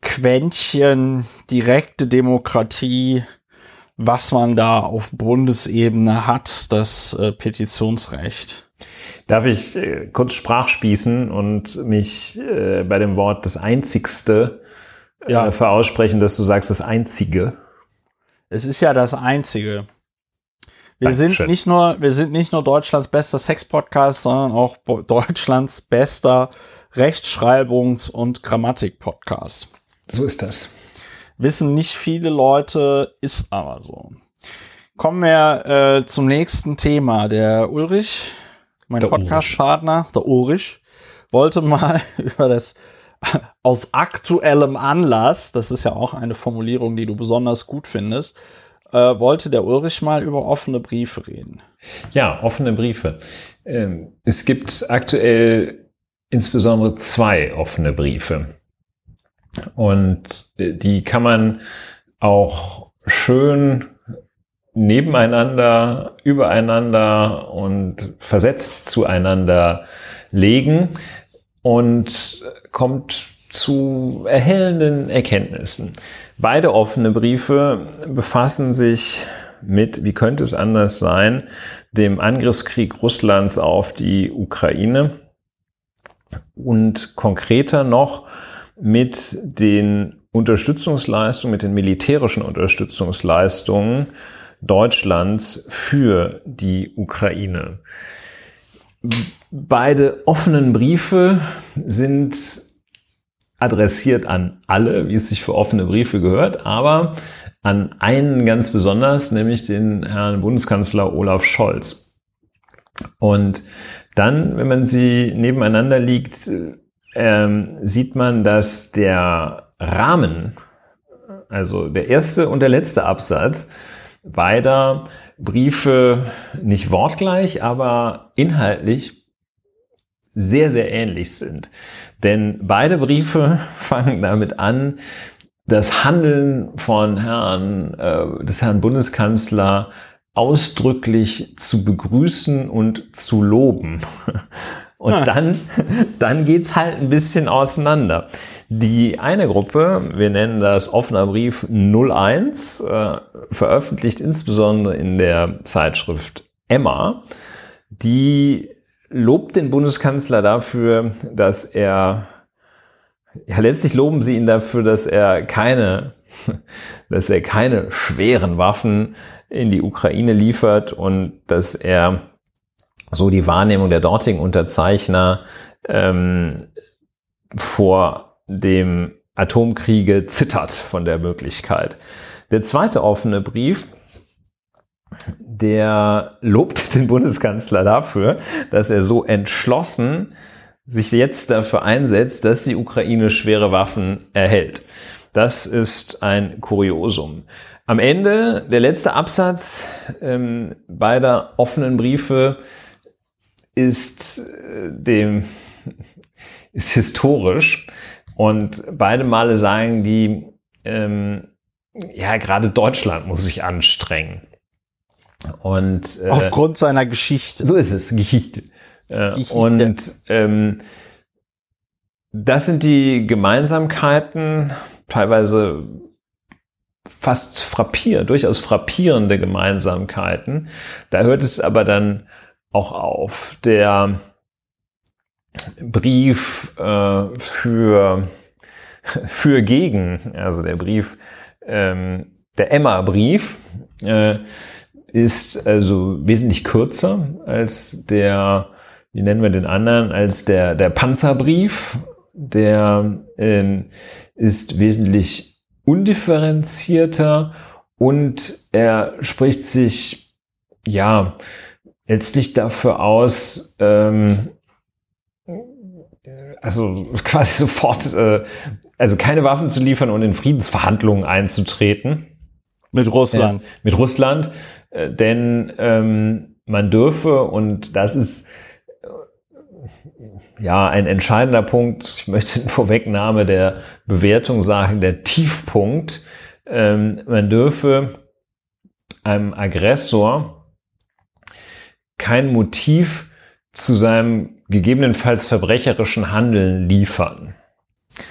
Quäntchen direkte Demokratie, was man da auf Bundesebene hat, das äh, Petitionsrecht. Darf ich äh, kurz sprachspießen und mich äh, bei dem Wort das Einzigste äh, ja. veraussprechen, dass du sagst das Einzige? Es ist ja das Einzige. Wir Dankeschön. sind nicht nur, wir sind nicht nur Deutschlands bester Sex-Podcast, sondern auch Deutschlands bester Rechtschreibungs- und Grammatik-Podcast. So ist das. Wissen nicht viele Leute, ist aber so. Kommen wir äh, zum nächsten Thema. Der Ulrich, mein Podcast-Partner, der Ulrich, wollte mal über das aus aktuellem Anlass, das ist ja auch eine Formulierung, die du besonders gut findest, äh, wollte der Ulrich mal über offene Briefe reden. Ja, offene Briefe. Ähm, es gibt aktuell insbesondere zwei offene Briefe. Und die kann man auch schön nebeneinander, übereinander und versetzt zueinander legen und kommt zu erhellenden Erkenntnissen. Beide offene Briefe befassen sich mit, wie könnte es anders sein, dem Angriffskrieg Russlands auf die Ukraine und konkreter noch mit den Unterstützungsleistungen, mit den militärischen Unterstützungsleistungen Deutschlands für die Ukraine. Beide offenen Briefe sind adressiert an alle, wie es sich für offene Briefe gehört, aber an einen ganz besonders, nämlich den Herrn Bundeskanzler Olaf Scholz. Und dann, wenn man sie nebeneinander liegt, ähm, sieht man, dass der Rahmen, also der erste und der letzte Absatz beider Briefe nicht wortgleich, aber inhaltlich sehr, sehr ähnlich sind. Denn beide Briefe fangen damit an, das Handeln von Herrn, äh, des Herrn Bundeskanzler ausdrücklich zu begrüßen und zu loben. Und ah. dann, dann geht's halt ein bisschen auseinander. Die eine Gruppe, wir nennen das offener Brief 01, äh, veröffentlicht insbesondere in der Zeitschrift Emma, die lobt den Bundeskanzler dafür, dass er, ja, letztlich loben sie ihn dafür, dass er keine, dass er keine schweren Waffen in die Ukraine liefert und dass er so die Wahrnehmung der dortigen Unterzeichner ähm, vor dem Atomkriege zittert von der Möglichkeit. Der zweite offene Brief, der lobt den Bundeskanzler dafür, dass er so entschlossen sich jetzt dafür einsetzt, dass die Ukraine schwere Waffen erhält. Das ist ein Kuriosum. Am Ende, der letzte Absatz ähm, beider offenen Briefe ist äh, dem ist historisch und beide Male sagen die, ähm, ja, gerade Deutschland muss sich anstrengen. Und äh, aufgrund seiner Geschichte. So ist es, Geschichte. Äh, Geschichte. Und ähm, das sind die Gemeinsamkeiten, teilweise fast frappierend, durchaus frappierende Gemeinsamkeiten. Da hört es aber dann auch auf. Der Brief äh, für, für gegen, also der Brief, ähm, der Emma-Brief, äh, ist also wesentlich kürzer als der, wie nennen wir den anderen, als der, der Panzerbrief. Der ähm, ist wesentlich undifferenzierter und er spricht sich, ja, letztlich dafür aus, ähm, also quasi sofort, äh, also keine Waffen zu liefern und in Friedensverhandlungen einzutreten. Mit Russland. Äh, mit Russland, äh, denn ähm, man dürfe, und das ist äh, ja ein entscheidender Punkt, ich möchte in Vorwegnahme der Bewertung sagen, der Tiefpunkt, ähm, man dürfe einem Aggressor kein Motiv zu seinem gegebenenfalls verbrecherischen Handeln liefern.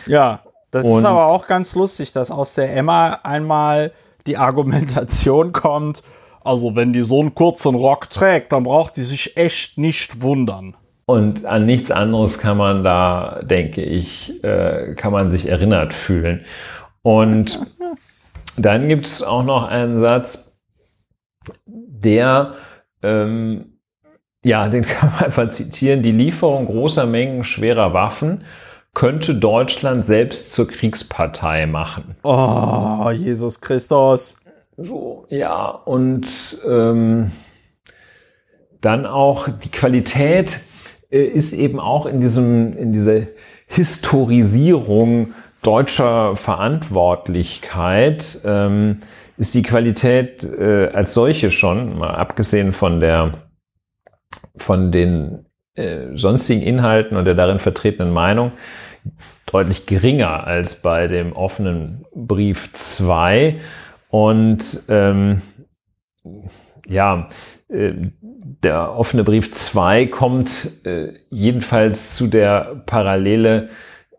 Ja, das Und ist aber auch ganz lustig, dass aus der Emma einmal die Argumentation kommt, also wenn die so einen kurzen Rock trägt, dann braucht die sich echt nicht wundern. Und an nichts anderes kann man da, denke ich, äh, kann man sich erinnert fühlen. Und dann gibt es auch noch einen Satz, der ähm, ja, den kann man einfach zitieren. Die Lieferung großer Mengen schwerer Waffen könnte Deutschland selbst zur Kriegspartei machen. Oh, Jesus Christus. So, ja, und ähm, dann auch die Qualität äh, ist eben auch in diesem, in dieser Historisierung deutscher Verantwortlichkeit, ähm, ist die Qualität äh, als solche schon, mal abgesehen von der von den äh, sonstigen Inhalten und der darin vertretenen Meinung deutlich geringer als bei dem offenen Brief 2. Und ähm, ja, äh, der offene Brief 2 kommt äh, jedenfalls zu der Parallele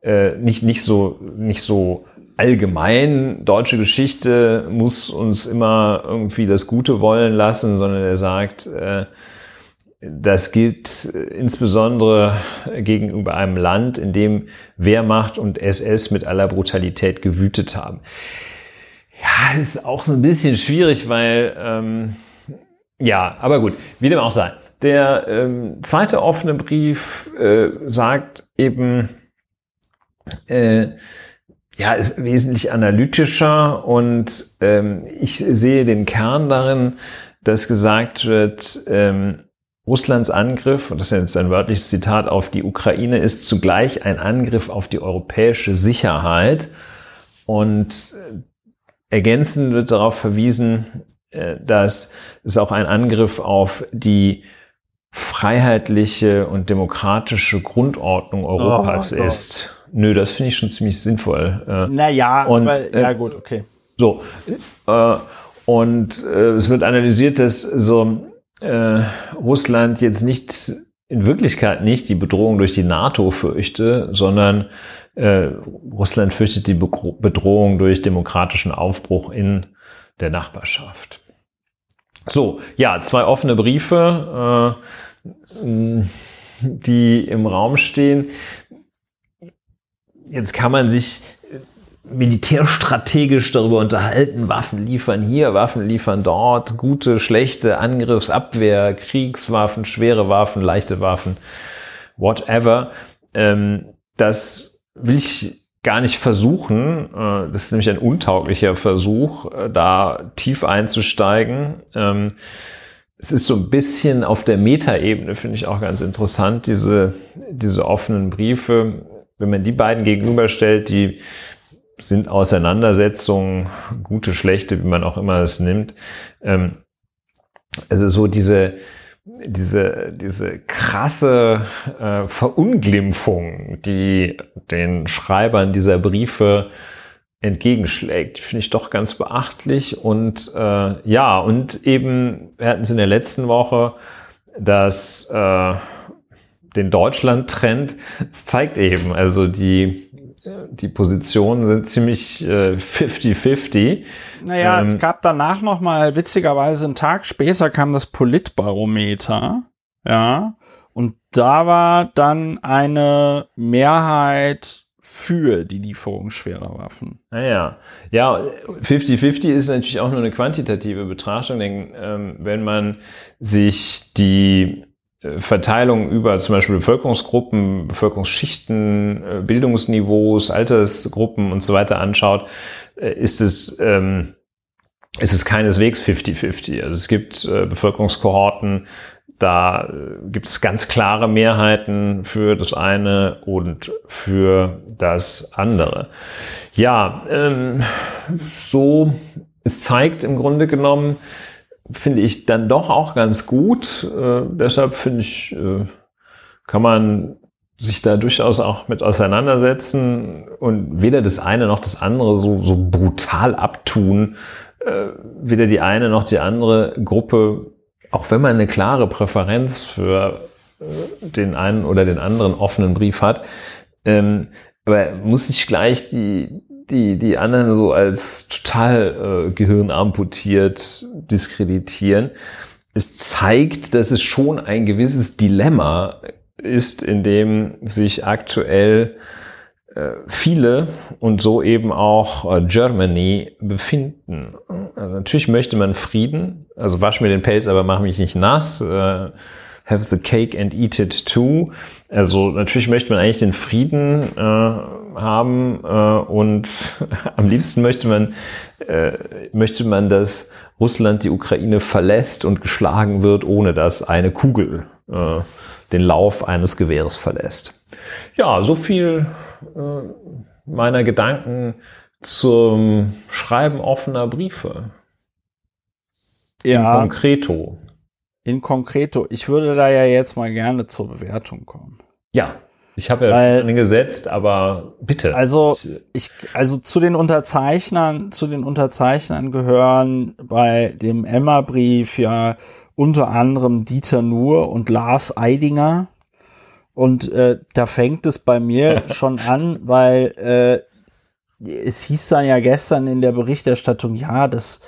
äh, nicht, nicht, so, nicht so allgemein, deutsche Geschichte muss uns immer irgendwie das Gute wollen lassen, sondern er sagt, äh, das gilt insbesondere gegenüber einem Land, in dem Wehrmacht und SS mit aller Brutalität gewütet haben. Ja, ist auch so ein bisschen schwierig, weil ähm, ja, aber gut, wie dem auch sei. Der ähm, zweite offene Brief äh, sagt eben, äh, ja, ist wesentlich analytischer und ähm, ich sehe den Kern darin, dass gesagt wird, ähm, Russlands Angriff, und das ist jetzt ein wörtliches Zitat, auf die Ukraine ist zugleich ein Angriff auf die europäische Sicherheit. Und äh, ergänzend wird darauf verwiesen, äh, dass es auch ein Angriff auf die freiheitliche und demokratische Grundordnung Europas oh, ist. Nö, das finde ich schon ziemlich sinnvoll. Äh. Naja, und, weil, ja gut, okay. So, äh, Und äh, es wird analysiert, dass so äh, Russland jetzt nicht in Wirklichkeit nicht die Bedrohung durch die NATO fürchte, sondern äh, Russland fürchtet die Bedrohung durch demokratischen Aufbruch in der Nachbarschaft. So, ja, zwei offene Briefe, äh, die im Raum stehen. Jetzt kann man sich militärstrategisch darüber unterhalten, Waffen liefern hier, Waffen liefern dort, gute, schlechte Angriffsabwehr, Kriegswaffen, schwere Waffen, leichte Waffen, whatever. Ähm, das will ich gar nicht versuchen. Äh, das ist nämlich ein untauglicher Versuch, äh, da tief einzusteigen. Ähm, es ist so ein bisschen auf der Metaebene, finde ich auch ganz interessant, diese, diese offenen Briefe. Wenn man die beiden gegenüberstellt, die sind Auseinandersetzungen, gute, schlechte, wie man auch immer es nimmt. Ähm, also so diese, diese, diese krasse äh, Verunglimpfung, die den Schreibern dieser Briefe entgegenschlägt, finde ich doch ganz beachtlich. Und äh, ja, und eben, wir hatten es in der letzten Woche, dass äh, den Deutschland-Trend, es zeigt eben, also die die Positionen sind ziemlich 50-50. Äh, naja, ähm, es gab danach noch mal witzigerweise einen Tag später kam das Politbarometer, ja, und da war dann eine Mehrheit für die Lieferung schwerer Waffen. Naja, ja, 50-50 ist natürlich auch nur eine quantitative Betrachtung, denn ähm, wenn man sich die Verteilung über zum Beispiel Bevölkerungsgruppen, Bevölkerungsschichten, äh, Bildungsniveaus, Altersgruppen und so weiter anschaut, äh, ist es, ähm, ist es keineswegs 50-50. Also es gibt äh, Bevölkerungskohorten, da gibt es ganz klare Mehrheiten für das eine und für das andere. Ja, ähm, so, es zeigt im Grunde genommen, finde ich dann doch auch ganz gut. Äh, deshalb finde ich, äh, kann man sich da durchaus auch mit auseinandersetzen und weder das eine noch das andere so, so brutal abtun. Äh, weder die eine noch die andere Gruppe, auch wenn man eine klare Präferenz für äh, den einen oder den anderen offenen Brief hat, ähm, aber muss nicht gleich die, die, die anderen so als total äh, gehirnamputiert diskreditieren. Es zeigt, dass es schon ein gewisses Dilemma ist, in dem sich aktuell äh, viele und so eben auch äh, Germany befinden. Also natürlich möchte man Frieden, also wasch mir den Pelz, aber mach mich nicht nass. Äh, have the cake and eat it too. Also natürlich möchte man eigentlich den Frieden äh, haben äh, und am liebsten möchte man äh, möchte man, dass Russland die Ukraine verlässt und geschlagen wird, ohne dass eine Kugel äh, den Lauf eines Gewehres verlässt. Ja, so viel meiner Gedanken zum Schreiben offener Briefe. Ja. In Konkreto in concreto, ich würde da ja jetzt mal gerne zur Bewertung kommen. Ja, ich habe ja Weil, gesetzt, aber bitte. Also ich, also zu den Unterzeichnern, zu den Unterzeichnern gehören bei dem Emma-Brief ja unter anderem Dieter Nuhr und Lars Eidinger. Und äh, da fängt es bei mir schon an, weil äh, es hieß dann ja gestern in der Berichterstattung, ja, das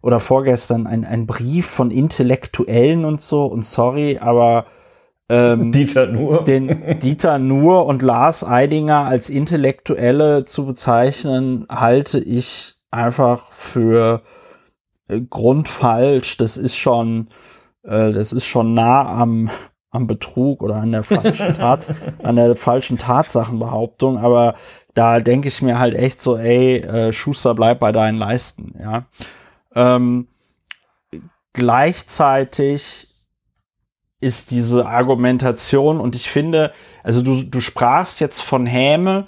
oder vorgestern ein, ein Brief von Intellektuellen und so und sorry, aber ähm, Dieter Nuhr. den Dieter Nuhr und Lars Eidinger als Intellektuelle zu bezeichnen, halte ich einfach für äh, grundfalsch. Das ist schon, äh, das ist schon nah am, am Betrug oder an der falschen Tats an der falschen Tatsachenbehauptung, aber da denke ich mir halt echt so, ey, äh, Schuster, bleib bei deinen Leisten, ja. Ähm, gleichzeitig ist diese Argumentation. Und ich finde, also du, du sprachst jetzt von Häme,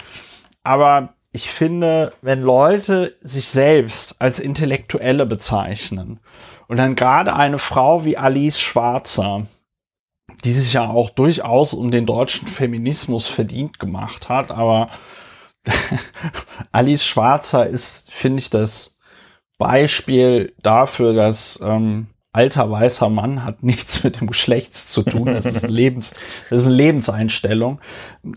aber ich finde, wenn Leute sich selbst als Intellektuelle bezeichnen und dann gerade eine Frau wie Alice Schwarzer, die sich ja auch durchaus um den deutschen Feminismus verdient gemacht hat, aber Alice Schwarzer ist, finde ich, das Beispiel dafür, dass ähm, alter weißer Mann hat nichts mit dem Geschlechts zu tun. Das ist, Lebens, das ist eine Lebenseinstellung.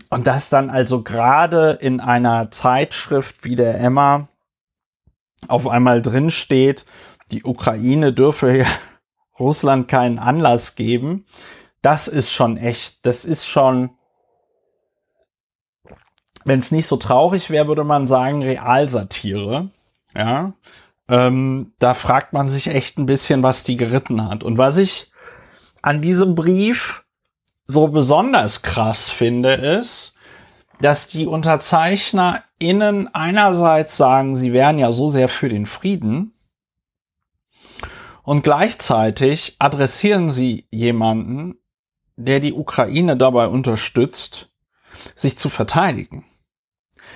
Und das dann also gerade in einer Zeitschrift wie der Emma auf einmal drin steht, die Ukraine dürfe Russland keinen Anlass geben. Das ist schon echt, das ist schon, wenn es nicht so traurig wäre, würde man sagen Realsatire. Ja, ähm, da fragt man sich echt ein bisschen, was die geritten hat. Und was ich an diesem Brief so besonders krass finde, ist, dass die UnterzeichnerInnen einerseits sagen, sie wären ja so sehr für den Frieden und gleichzeitig adressieren sie jemanden, der die Ukraine dabei unterstützt, sich zu verteidigen.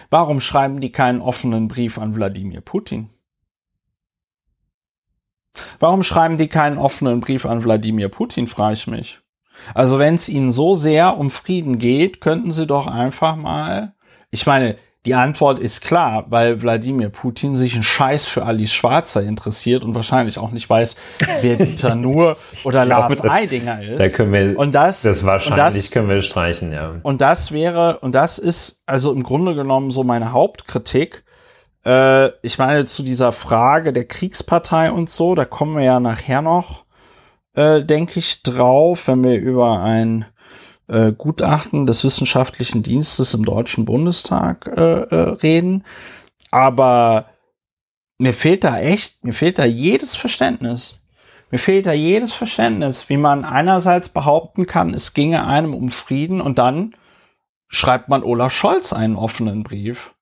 Warum schreiben die keinen offenen Brief an Wladimir Putin? Warum schreiben die keinen offenen Brief an Wladimir Putin, frage ich mich. Also wenn es ihnen so sehr um Frieden geht, könnten sie doch einfach mal, ich meine, die Antwort ist klar, weil Wladimir Putin sich einen Scheiß für Alice Schwarzer interessiert und wahrscheinlich auch nicht weiß, wer Dieter Nur oder Lars das, Eidinger ist. Da können wir, und das, das wahrscheinlich das, können wir streichen, ja. Und das wäre, und das ist also im Grunde genommen so meine Hauptkritik. Äh, ich meine, zu dieser Frage der Kriegspartei und so, da kommen wir ja nachher noch, äh, denke ich, drauf, wenn wir über ein äh, Gutachten des Wissenschaftlichen Dienstes im Deutschen Bundestag äh, äh, reden. Aber mir fehlt da echt, mir fehlt da jedes Verständnis. Mir fehlt da jedes Verständnis, wie man einerseits behaupten kann, es ginge einem um Frieden und dann schreibt man Olaf Scholz einen offenen Brief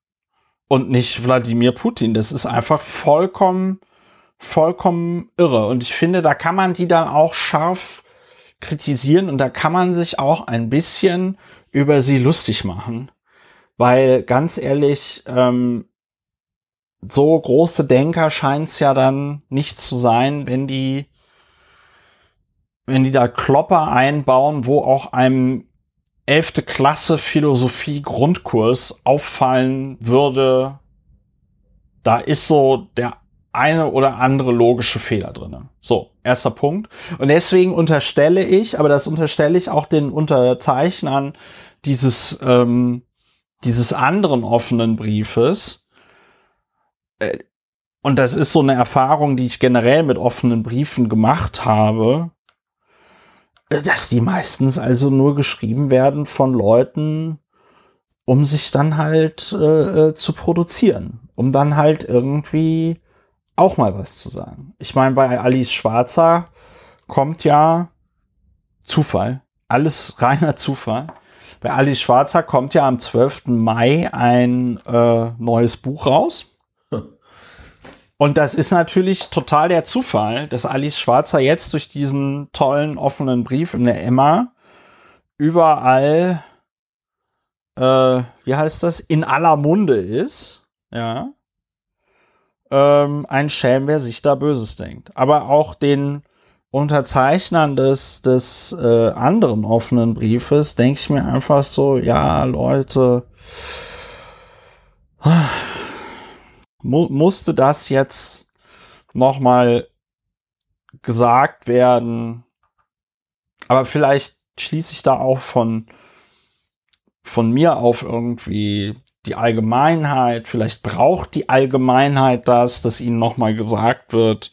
und nicht Wladimir Putin. Das ist einfach vollkommen, vollkommen irre. Und ich finde, da kann man die dann auch scharf kritisieren und da kann man sich auch ein bisschen über sie lustig machen. Weil ganz ehrlich, ähm, so große Denker scheint es ja dann nicht zu sein, wenn die, wenn die da Klopper einbauen, wo auch einem elfte Klasse Philosophie Grundkurs auffallen würde, da ist so der eine oder andere logische Fehler drinne. So, erster Punkt. Und deswegen unterstelle ich, aber das unterstelle ich auch den Unterzeichnern dieses, ähm, dieses anderen offenen Briefes. Äh, und das ist so eine Erfahrung, die ich generell mit offenen Briefen gemacht habe, dass die meistens also nur geschrieben werden von Leuten, um sich dann halt äh, äh zu produzieren, um dann halt irgendwie auch mal was zu sagen. Ich meine, bei Alice Schwarzer kommt ja Zufall, alles reiner Zufall. Bei Alice Schwarzer kommt ja am 12. Mai ein äh, neues Buch raus. Und das ist natürlich total der Zufall, dass Alice Schwarzer jetzt durch diesen tollen offenen Brief in der Emma überall, äh, wie heißt das, in aller Munde ist. Ja ähm, ein Schelm, wer sich da Böses denkt. Aber auch den Unterzeichnern des, des äh, anderen offenen Briefes denke ich mir einfach so, ja, Leute, mu musste das jetzt nochmal gesagt werden. Aber vielleicht schließe ich da auch von, von mir auf irgendwie die Allgemeinheit, vielleicht braucht die Allgemeinheit das, dass ihnen nochmal gesagt wird,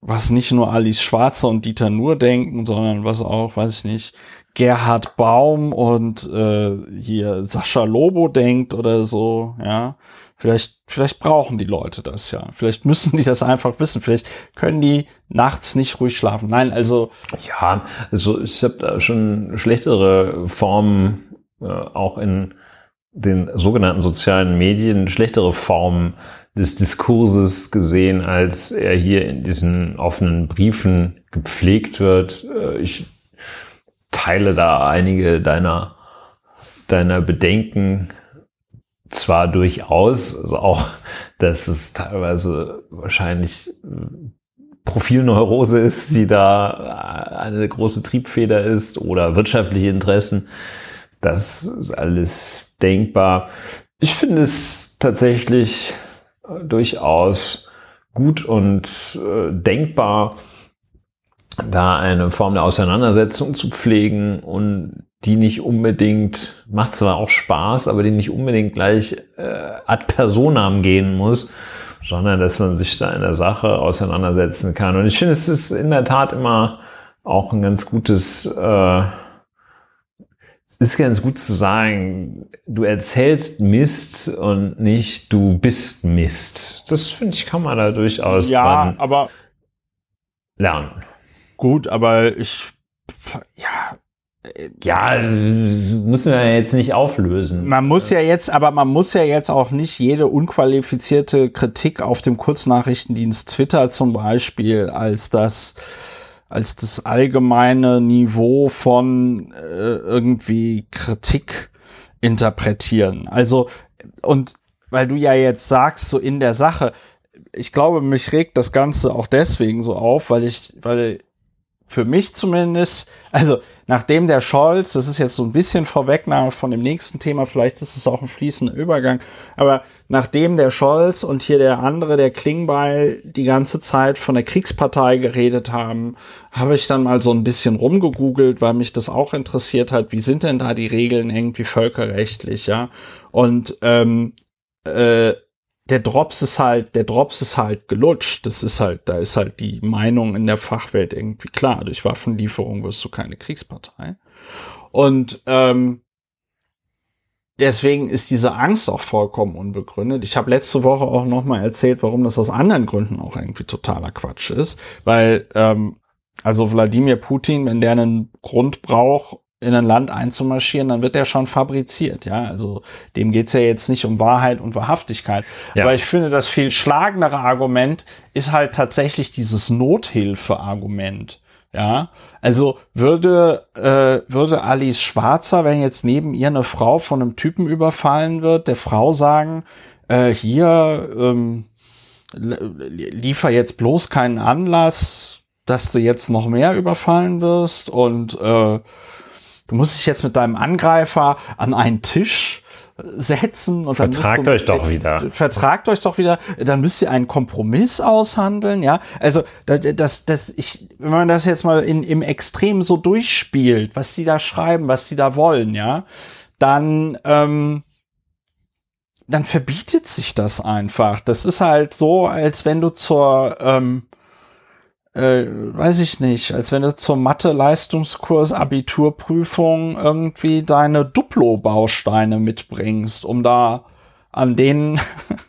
was nicht nur Alice Schwarzer und Dieter Nur denken, sondern was auch, weiß ich nicht, Gerhard Baum und äh, hier Sascha Lobo denkt oder so, ja. Vielleicht, vielleicht brauchen die Leute das ja. Vielleicht müssen die das einfach wissen. Vielleicht können die nachts nicht ruhig schlafen. Nein, also. Ja, also ich habe da schon schlechtere Formen äh, auch in den sogenannten sozialen Medien schlechtere Formen des Diskurses gesehen, als er hier in diesen offenen Briefen gepflegt wird. Äh, ich teile da einige deiner, deiner Bedenken zwar durchaus, also auch, dass es teilweise wahrscheinlich äh, Profilneurose ist, die da eine große Triebfeder ist oder wirtschaftliche Interessen. Das ist alles denkbar. Ich finde es tatsächlich äh, durchaus gut und äh, denkbar, da eine Form der Auseinandersetzung zu pflegen und die nicht unbedingt, macht zwar auch Spaß, aber die nicht unbedingt gleich äh, ad personam gehen muss, sondern dass man sich da in der Sache auseinandersetzen kann. Und ich finde, es ist in der Tat immer auch ein ganz gutes, äh, es ist ganz gut zu sagen, du erzählst Mist und nicht du bist Mist. Das finde ich, kann man da durchaus ja, aber lernen. Gut, aber ich, ja, ja, müssen wir jetzt nicht auflösen. Man muss ja jetzt, aber man muss ja jetzt auch nicht jede unqualifizierte Kritik auf dem Kurznachrichtendienst Twitter zum Beispiel als das als das allgemeine Niveau von äh, irgendwie Kritik interpretieren. Also und weil du ja jetzt sagst so in der Sache, ich glaube, mich regt das Ganze auch deswegen so auf, weil ich, weil für mich zumindest, also nachdem der Scholz, das ist jetzt so ein bisschen Vorwegnahme von dem nächsten Thema, vielleicht ist es auch ein fließender Übergang, aber nachdem der Scholz und hier der andere, der Klingbeil, die ganze Zeit von der Kriegspartei geredet haben, habe ich dann mal so ein bisschen rumgegoogelt, weil mich das auch interessiert hat, wie sind denn da die Regeln irgendwie völkerrechtlich, ja? Und ähm, äh, der Drops ist halt, der Drops ist halt gelutscht. Das ist halt, da ist halt die Meinung in der Fachwelt irgendwie klar. Durch Waffenlieferung wirst du keine Kriegspartei. Und ähm, deswegen ist diese Angst auch vollkommen unbegründet. Ich habe letzte Woche auch noch mal erzählt, warum das aus anderen Gründen auch irgendwie totaler Quatsch ist, weil ähm, also Wladimir Putin, wenn der einen Grund braucht, in ein Land einzumarschieren, dann wird er schon fabriziert, ja. Also dem geht's ja jetzt nicht um Wahrheit und Wahrhaftigkeit. Ja. Aber ich finde, das viel schlagendere Argument ist halt tatsächlich dieses Nothilfe-Argument. Ja, also würde, äh, würde Alice Schwarzer, wenn jetzt neben ihr eine Frau von einem Typen überfallen wird, der Frau sagen, äh, hier ähm, liefer jetzt bloß keinen Anlass, dass du jetzt noch mehr überfallen wirst und äh, Du musst dich jetzt mit deinem Angreifer an einen Tisch setzen und dann vertragt du, euch doch wieder. Vertragt euch doch wieder. Dann müsst ihr einen Kompromiss aushandeln, ja. Also das, das, ich, wenn man das jetzt mal in, im Extrem so durchspielt, was die da schreiben, was die da wollen, ja, dann ähm, dann verbietet sich das einfach. Das ist halt so, als wenn du zur ähm, äh, weiß ich nicht, als wenn du zur Mathe-Leistungskurs Abiturprüfung irgendwie deine Duplo-Bausteine mitbringst, um da an denen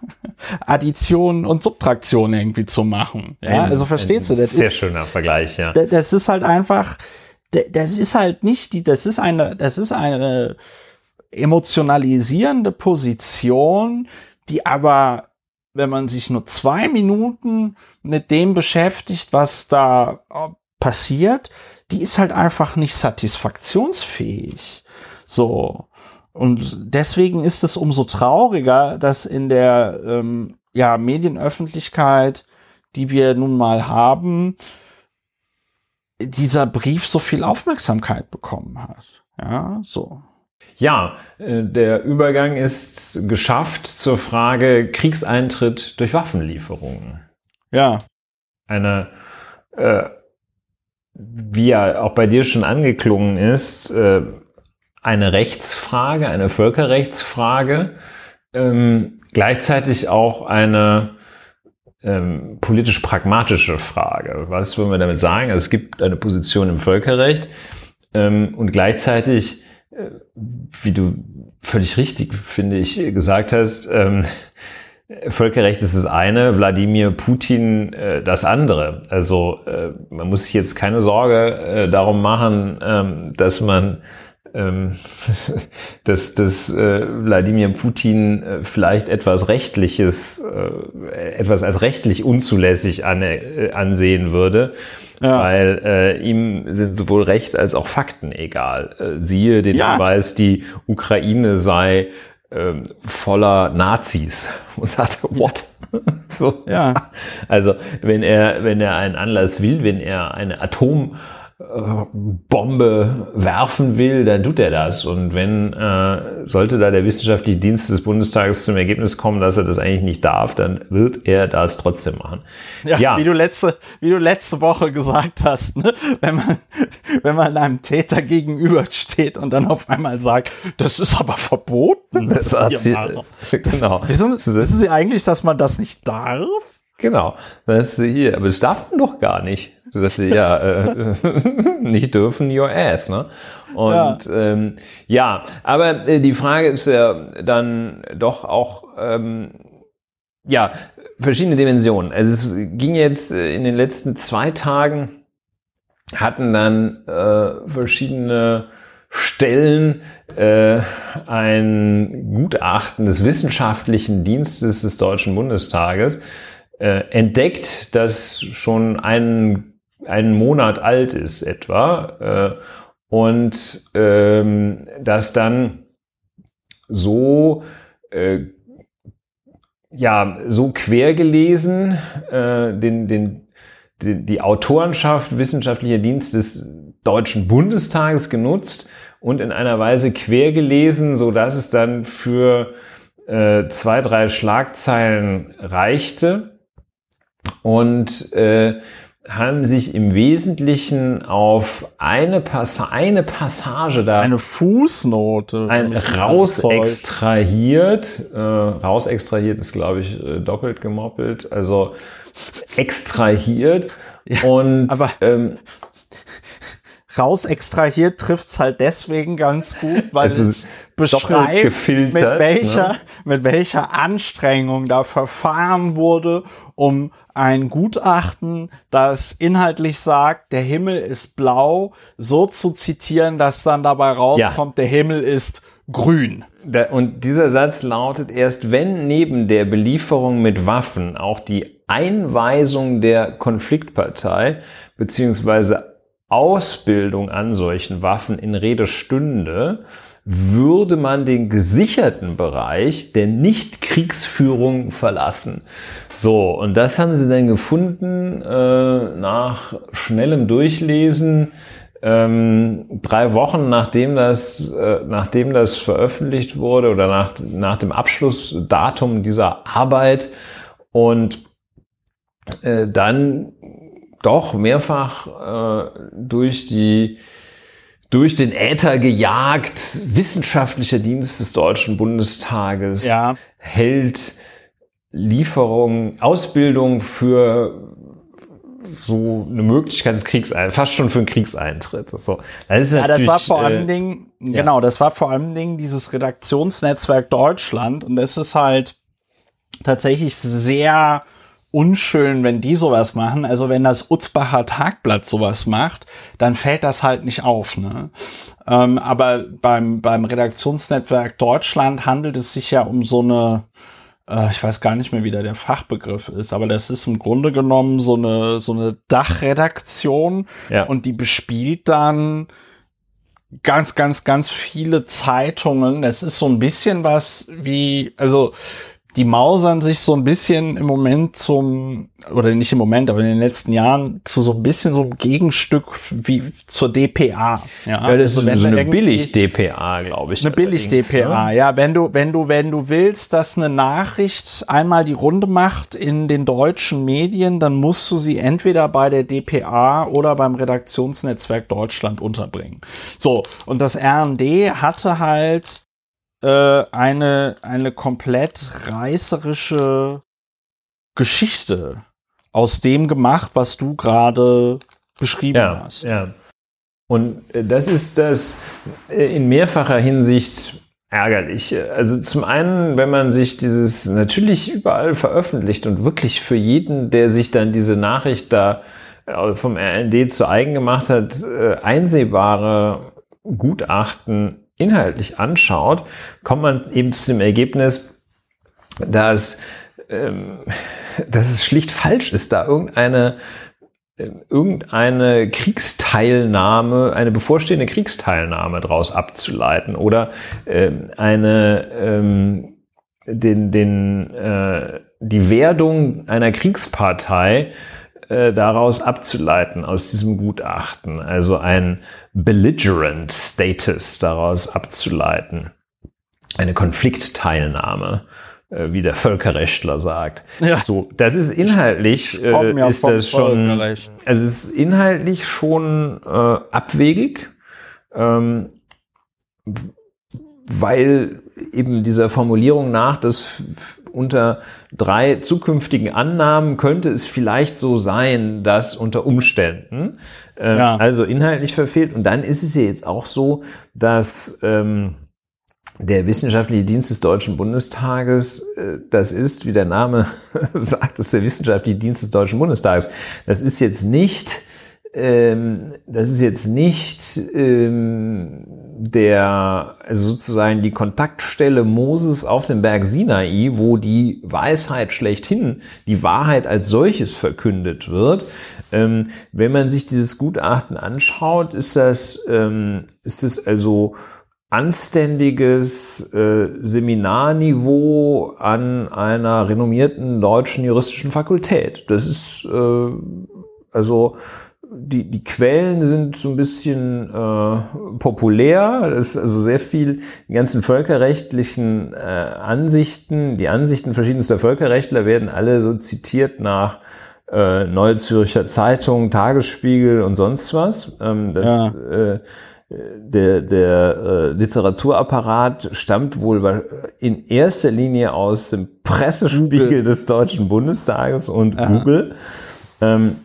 Additionen und Subtraktionen irgendwie zu machen. Ja, ein, also verstehst du das? Sehr ist, schöner Vergleich, ja. Das ist halt einfach, das ist halt nicht die, das ist eine, das ist eine emotionalisierende Position, die aber wenn man sich nur zwei Minuten mit dem beschäftigt, was da äh, passiert, die ist halt einfach nicht satisfaktionsfähig. So. Und deswegen ist es umso trauriger, dass in der ähm, ja, Medienöffentlichkeit, die wir nun mal haben, dieser Brief so viel Aufmerksamkeit bekommen hat. Ja, so. Ja, äh, der Übergang ist geschafft zur Frage Kriegseintritt durch Waffenlieferungen. Ja. Eine, äh, wie ja auch bei dir schon angeklungen ist, äh, eine Rechtsfrage, eine Völkerrechtsfrage, ähm, gleichzeitig auch eine ähm, politisch-pragmatische Frage. Was wollen wir damit sagen? Also es gibt eine Position im Völkerrecht ähm, und gleichzeitig wie du völlig richtig, finde ich, gesagt hast, ähm, Völkerrecht ist das eine, Wladimir Putin äh, das andere. Also äh, man muss sich jetzt keine Sorge äh, darum machen, ähm, dass man ähm, dass, dass äh, Wladimir Putin äh, vielleicht etwas Rechtliches, äh, etwas als rechtlich unzulässig an, äh, ansehen würde ja. weil äh, ihm sind sowohl Recht als auch Fakten egal. Äh, siehe den ja. Hinweis, die Ukraine sei ähm, voller Nazis und sagte, what? so. Ja. Also wenn er, wenn er einen Anlass will, wenn er eine Atom Bombe werfen will, dann tut er das. Und wenn äh, sollte da der wissenschaftliche Dienst des Bundestages zum Ergebnis kommen, dass er das eigentlich nicht darf, dann wird er das trotzdem machen. Ja, ja. Wie, du letzte, wie du letzte Woche gesagt hast, ne? wenn, man, wenn man einem Täter gegenübersteht und dann auf einmal sagt, das ist aber verboten. Das hat sie, genau. Wissen, wissen Sie eigentlich, dass man das nicht darf? Genau, das ist hier, aber das darf man doch gar nicht. Du sagst ja, äh, nicht dürfen your ass, ne? Und ja, ähm, ja aber äh, die Frage ist ja dann doch auch ähm, ja verschiedene Dimensionen. Also es ging jetzt äh, in den letzten zwei Tagen hatten dann äh, verschiedene Stellen äh, ein Gutachten des wissenschaftlichen Dienstes des Deutschen Bundestages äh, entdeckt, das schon einen, einen Monat alt ist etwa äh, und ähm, das dann so äh, ja so quer gelesen äh, den, den, die, die Autorenschaft wissenschaftlicher Dienst des Deutschen Bundestages genutzt und in einer Weise quer gelesen, so dass es dann für äh, zwei, drei Schlagzeilen reichte. Und äh, haben sich im Wesentlichen auf eine, Passa eine Passage da. Eine Fußnote. Ein raus extrahiert. Äh, raus extrahiert ist, glaube ich, äh, doppelt gemoppelt. Also extrahiert. Ja, und aber ähm, raus extrahiert trifft's halt deswegen ganz gut, weil es, es beschreibt, mit welcher, ne? mit welcher Anstrengung da verfahren wurde, um ein Gutachten, das inhaltlich sagt, der Himmel ist blau, so zu zitieren, dass dann dabei rauskommt, ja. der Himmel ist grün. Und dieser Satz lautet, erst wenn neben der Belieferung mit Waffen auch die Einweisung der Konfliktpartei beziehungsweise Ausbildung an solchen Waffen in Rede stünde, würde man den gesicherten Bereich der Nicht-Kriegsführung verlassen. So, und das haben sie dann gefunden äh, nach schnellem Durchlesen. Ähm, drei Wochen nachdem das, äh, nachdem das veröffentlicht wurde oder nach, nach dem Abschlussdatum dieser Arbeit und äh, dann doch mehrfach äh, durch die durch den Äther gejagt, wissenschaftlicher Dienst des Deutschen Bundestages ja. hält Lieferung, Ausbildung für so eine Möglichkeit des Kriegseintritts, fast schon für einen Kriegseintritt. So. Das ist ja, das war vor allen äh, Dingen, ja. genau, das war vor allen Dingen dieses Redaktionsnetzwerk Deutschland und es ist halt tatsächlich sehr unschön, wenn die sowas machen. Also wenn das Utzbacher Tagblatt sowas macht, dann fällt das halt nicht auf. Ne? Ähm, aber beim, beim Redaktionsnetzwerk Deutschland handelt es sich ja um so eine, äh, ich weiß gar nicht mehr, wie da der Fachbegriff ist, aber das ist im Grunde genommen so eine, so eine Dachredaktion ja. und die bespielt dann ganz, ganz, ganz viele Zeitungen. Das ist so ein bisschen was wie, also die mausern sich so ein bisschen im Moment zum, oder nicht im Moment, aber in den letzten Jahren zu so ein bisschen so einem Gegenstück wie zur DPA. Ja, ja das also ist so eine Billig-DPA, glaube ich. Eine Billig-DPA, ne? ja. Wenn du, wenn du, wenn du willst, dass eine Nachricht einmal die Runde macht in den deutschen Medien, dann musst du sie entweder bei der DPA oder beim Redaktionsnetzwerk Deutschland unterbringen. So. Und das RND hatte halt äh, eine, eine komplett reißerische Geschichte aus dem gemacht, was du gerade beschrieben ja, hast. Ja. Und äh, das ist das äh, in mehrfacher Hinsicht ärgerlich. Also zum einen, wenn man sich dieses natürlich überall veröffentlicht und wirklich für jeden, der sich dann diese Nachricht da vom RND zu eigen gemacht hat, einsehbare Gutachten inhaltlich anschaut, kommt man eben zu dem Ergebnis, dass, ähm, dass es schlicht falsch ist, da irgendeine ähm, irgendeine Kriegsteilnahme, eine bevorstehende Kriegsteilnahme daraus abzuleiten oder ähm, eine ähm, den, den, äh, die Werdung einer Kriegspartei äh, daraus abzuleiten, aus diesem Gutachten, also ein belligerent Status daraus abzuleiten, eine Konfliktteilnahme äh, wie der Völkerrechtler sagt. Ja. So, das ist inhaltlich äh, ist das schon, also es ist inhaltlich schon äh, abwegig, ähm, weil eben dieser Formulierung nach, dass unter drei zukünftigen Annahmen könnte es vielleicht so sein, dass unter Umständen, äh, ja. also inhaltlich verfehlt. Und dann ist es ja jetzt auch so, dass ähm, der wissenschaftliche Dienst des Deutschen Bundestages, äh, das ist, wie der Name sagt, das ist der wissenschaftliche Dienst des Deutschen Bundestages. Das ist jetzt nicht, ähm, das ist jetzt nicht ähm, der, also sozusagen die Kontaktstelle Moses auf dem Berg Sinai, wo die Weisheit schlechthin, die Wahrheit als solches verkündet wird. Ähm, wenn man sich dieses Gutachten anschaut, ist das, ähm, ist es also anständiges äh, Seminarniveau an einer renommierten deutschen juristischen Fakultät. Das ist äh, also die, die Quellen sind so ein bisschen äh, populär. Das ist also sehr viel, die ganzen völkerrechtlichen äh, Ansichten, die Ansichten verschiedenster Völkerrechtler werden alle so zitiert nach äh, Neue Zürcher Zeitung, Tagesspiegel und sonst was. Ähm, das, ja. äh, der, der äh, Literaturapparat stammt wohl in erster Linie aus dem Pressespiegel Google. des Deutschen Bundestages und Aha. Google. Ähm,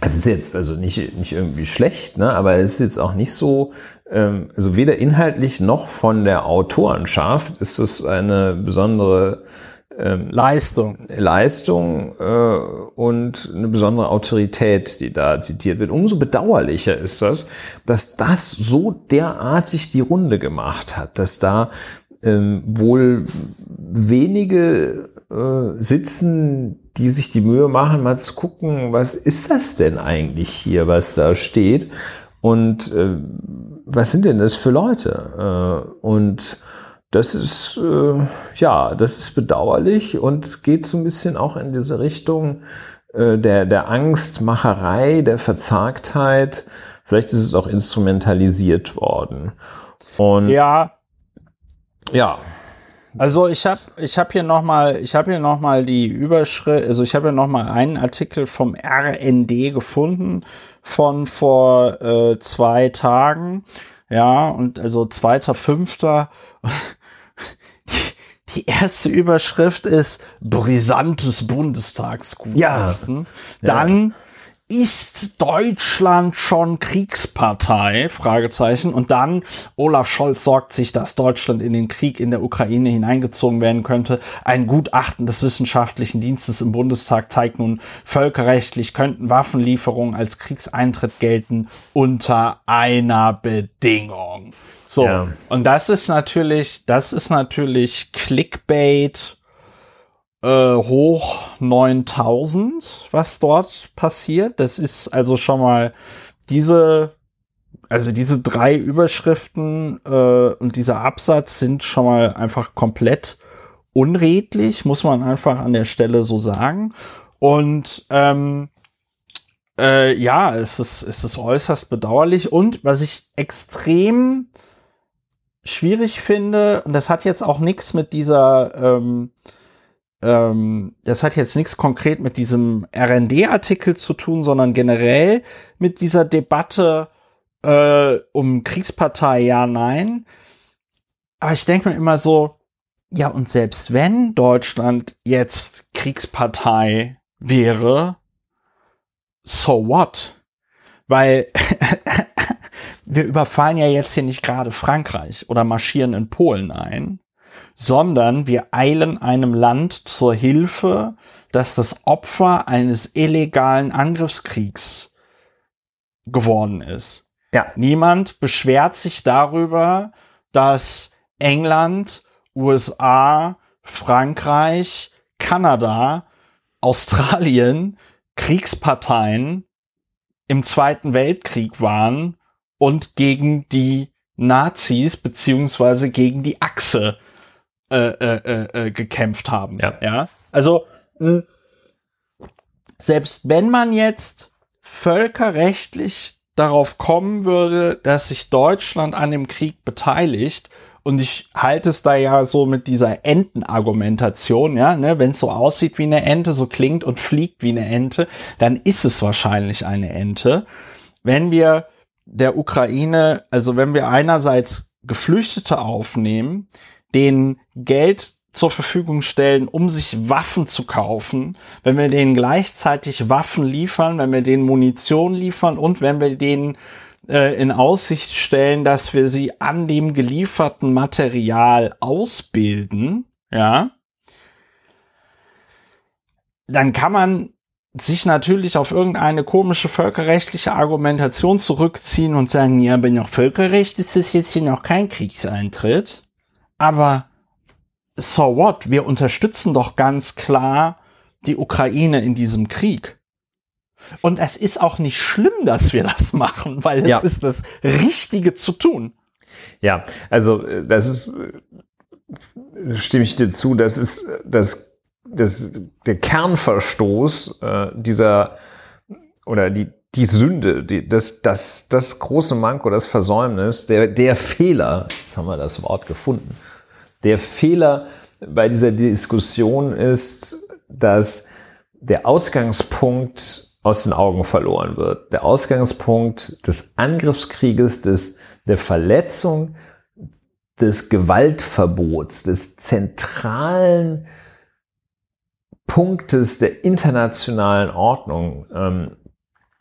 es ist jetzt also nicht, nicht irgendwie schlecht, ne? aber es ist jetzt auch nicht so, ähm, also weder inhaltlich noch von der Autorenschaft ist es eine besondere ähm, Leistung. Leistung äh, und eine besondere Autorität, die da zitiert wird. Umso bedauerlicher ist das, dass das so derartig die Runde gemacht hat, dass da ähm, wohl wenige äh, sitzen, die sich die Mühe machen, mal zu gucken, was ist das denn eigentlich hier, was da steht und äh, was sind denn das für Leute? Äh, und das ist, äh, ja, das ist bedauerlich und geht so ein bisschen auch in diese Richtung äh, der, der Angstmacherei, der Verzagtheit. Vielleicht ist es auch instrumentalisiert worden. Und ja. Ja. Also ich habe ich hab hier nochmal ich habe hier noch mal die Überschrift, also ich habe hier nochmal einen Artikel vom RND gefunden von vor äh, zwei Tagen. Ja, und also zweiter, fünfter. Die erste Überschrift ist brisantes Bundestagsgutachten. Ja. Dann ist Deutschland schon Kriegspartei? Fragezeichen. Und dann Olaf Scholz sorgt sich, dass Deutschland in den Krieg in der Ukraine hineingezogen werden könnte. Ein Gutachten des wissenschaftlichen Dienstes im Bundestag zeigt nun, völkerrechtlich könnten Waffenlieferungen als Kriegseintritt gelten unter einer Bedingung. So. Ja. Und das ist natürlich, das ist natürlich Clickbait äh, hoch 9000, was dort passiert. Das ist also schon mal diese, also diese drei Überschriften äh, und dieser Absatz sind schon mal einfach komplett unredlich, muss man einfach an der Stelle so sagen. Und ähm, äh, ja, es ist, es ist äußerst bedauerlich. Und was ich extrem schwierig finde, und das hat jetzt auch nichts mit dieser, ähm, ähm, das hat jetzt nichts konkret mit diesem RND-Artikel zu tun, sondern generell mit dieser Debatte äh, um Kriegspartei, ja, nein. Aber ich denke mir immer so, ja, und selbst wenn Deutschland jetzt Kriegspartei wäre, so what? Weil wir überfallen ja jetzt hier nicht gerade Frankreich oder marschieren in Polen ein, sondern wir eilen einem Land zur Hilfe, das das Opfer eines illegalen Angriffskriegs geworden ist. Ja. Niemand beschwert sich darüber, dass England, USA, Frankreich, Kanada, Australien Kriegsparteien im Zweiten Weltkrieg waren und gegen die Nazis beziehungsweise gegen die Achse äh, äh, äh, äh gekämpft haben. Ja. ja? Also mh, selbst wenn man jetzt völkerrechtlich darauf kommen würde, dass sich Deutschland an dem Krieg beteiligt, und ich halte es da ja so mit dieser Entenargumentation, ja, ne, wenn es so aussieht wie eine Ente, so klingt und fliegt wie eine Ente, dann ist es wahrscheinlich eine Ente. Wenn wir der Ukraine, also wenn wir einerseits Geflüchtete aufnehmen, denen Geld zur Verfügung stellen, um sich Waffen zu kaufen, wenn wir denen gleichzeitig Waffen liefern, wenn wir denen Munition liefern und wenn wir denen äh, in Aussicht stellen, dass wir sie an dem gelieferten Material ausbilden, ja, dann kann man sich natürlich auf irgendeine komische völkerrechtliche Argumentation zurückziehen und sagen, ja, aber nach Völkerrecht ist es jetzt hier noch kein Kriegseintritt. Aber so what? Wir unterstützen doch ganz klar die Ukraine in diesem Krieg. Und es ist auch nicht schlimm, dass wir das machen, weil es ja. ist das Richtige zu tun. Ja, also äh, das ist, äh, stimme ich dir zu, das ist das, das, der Kernverstoß äh, dieser oder die, die Sünde, die, das, das, das große Manko, das Versäumnis, der, der Fehler, jetzt haben wir das Wort gefunden, der Fehler bei dieser Diskussion ist, dass der Ausgangspunkt aus den Augen verloren wird. Der Ausgangspunkt des Angriffskrieges, des, der Verletzung des Gewaltverbots, des zentralen Punktes der internationalen Ordnung ähm,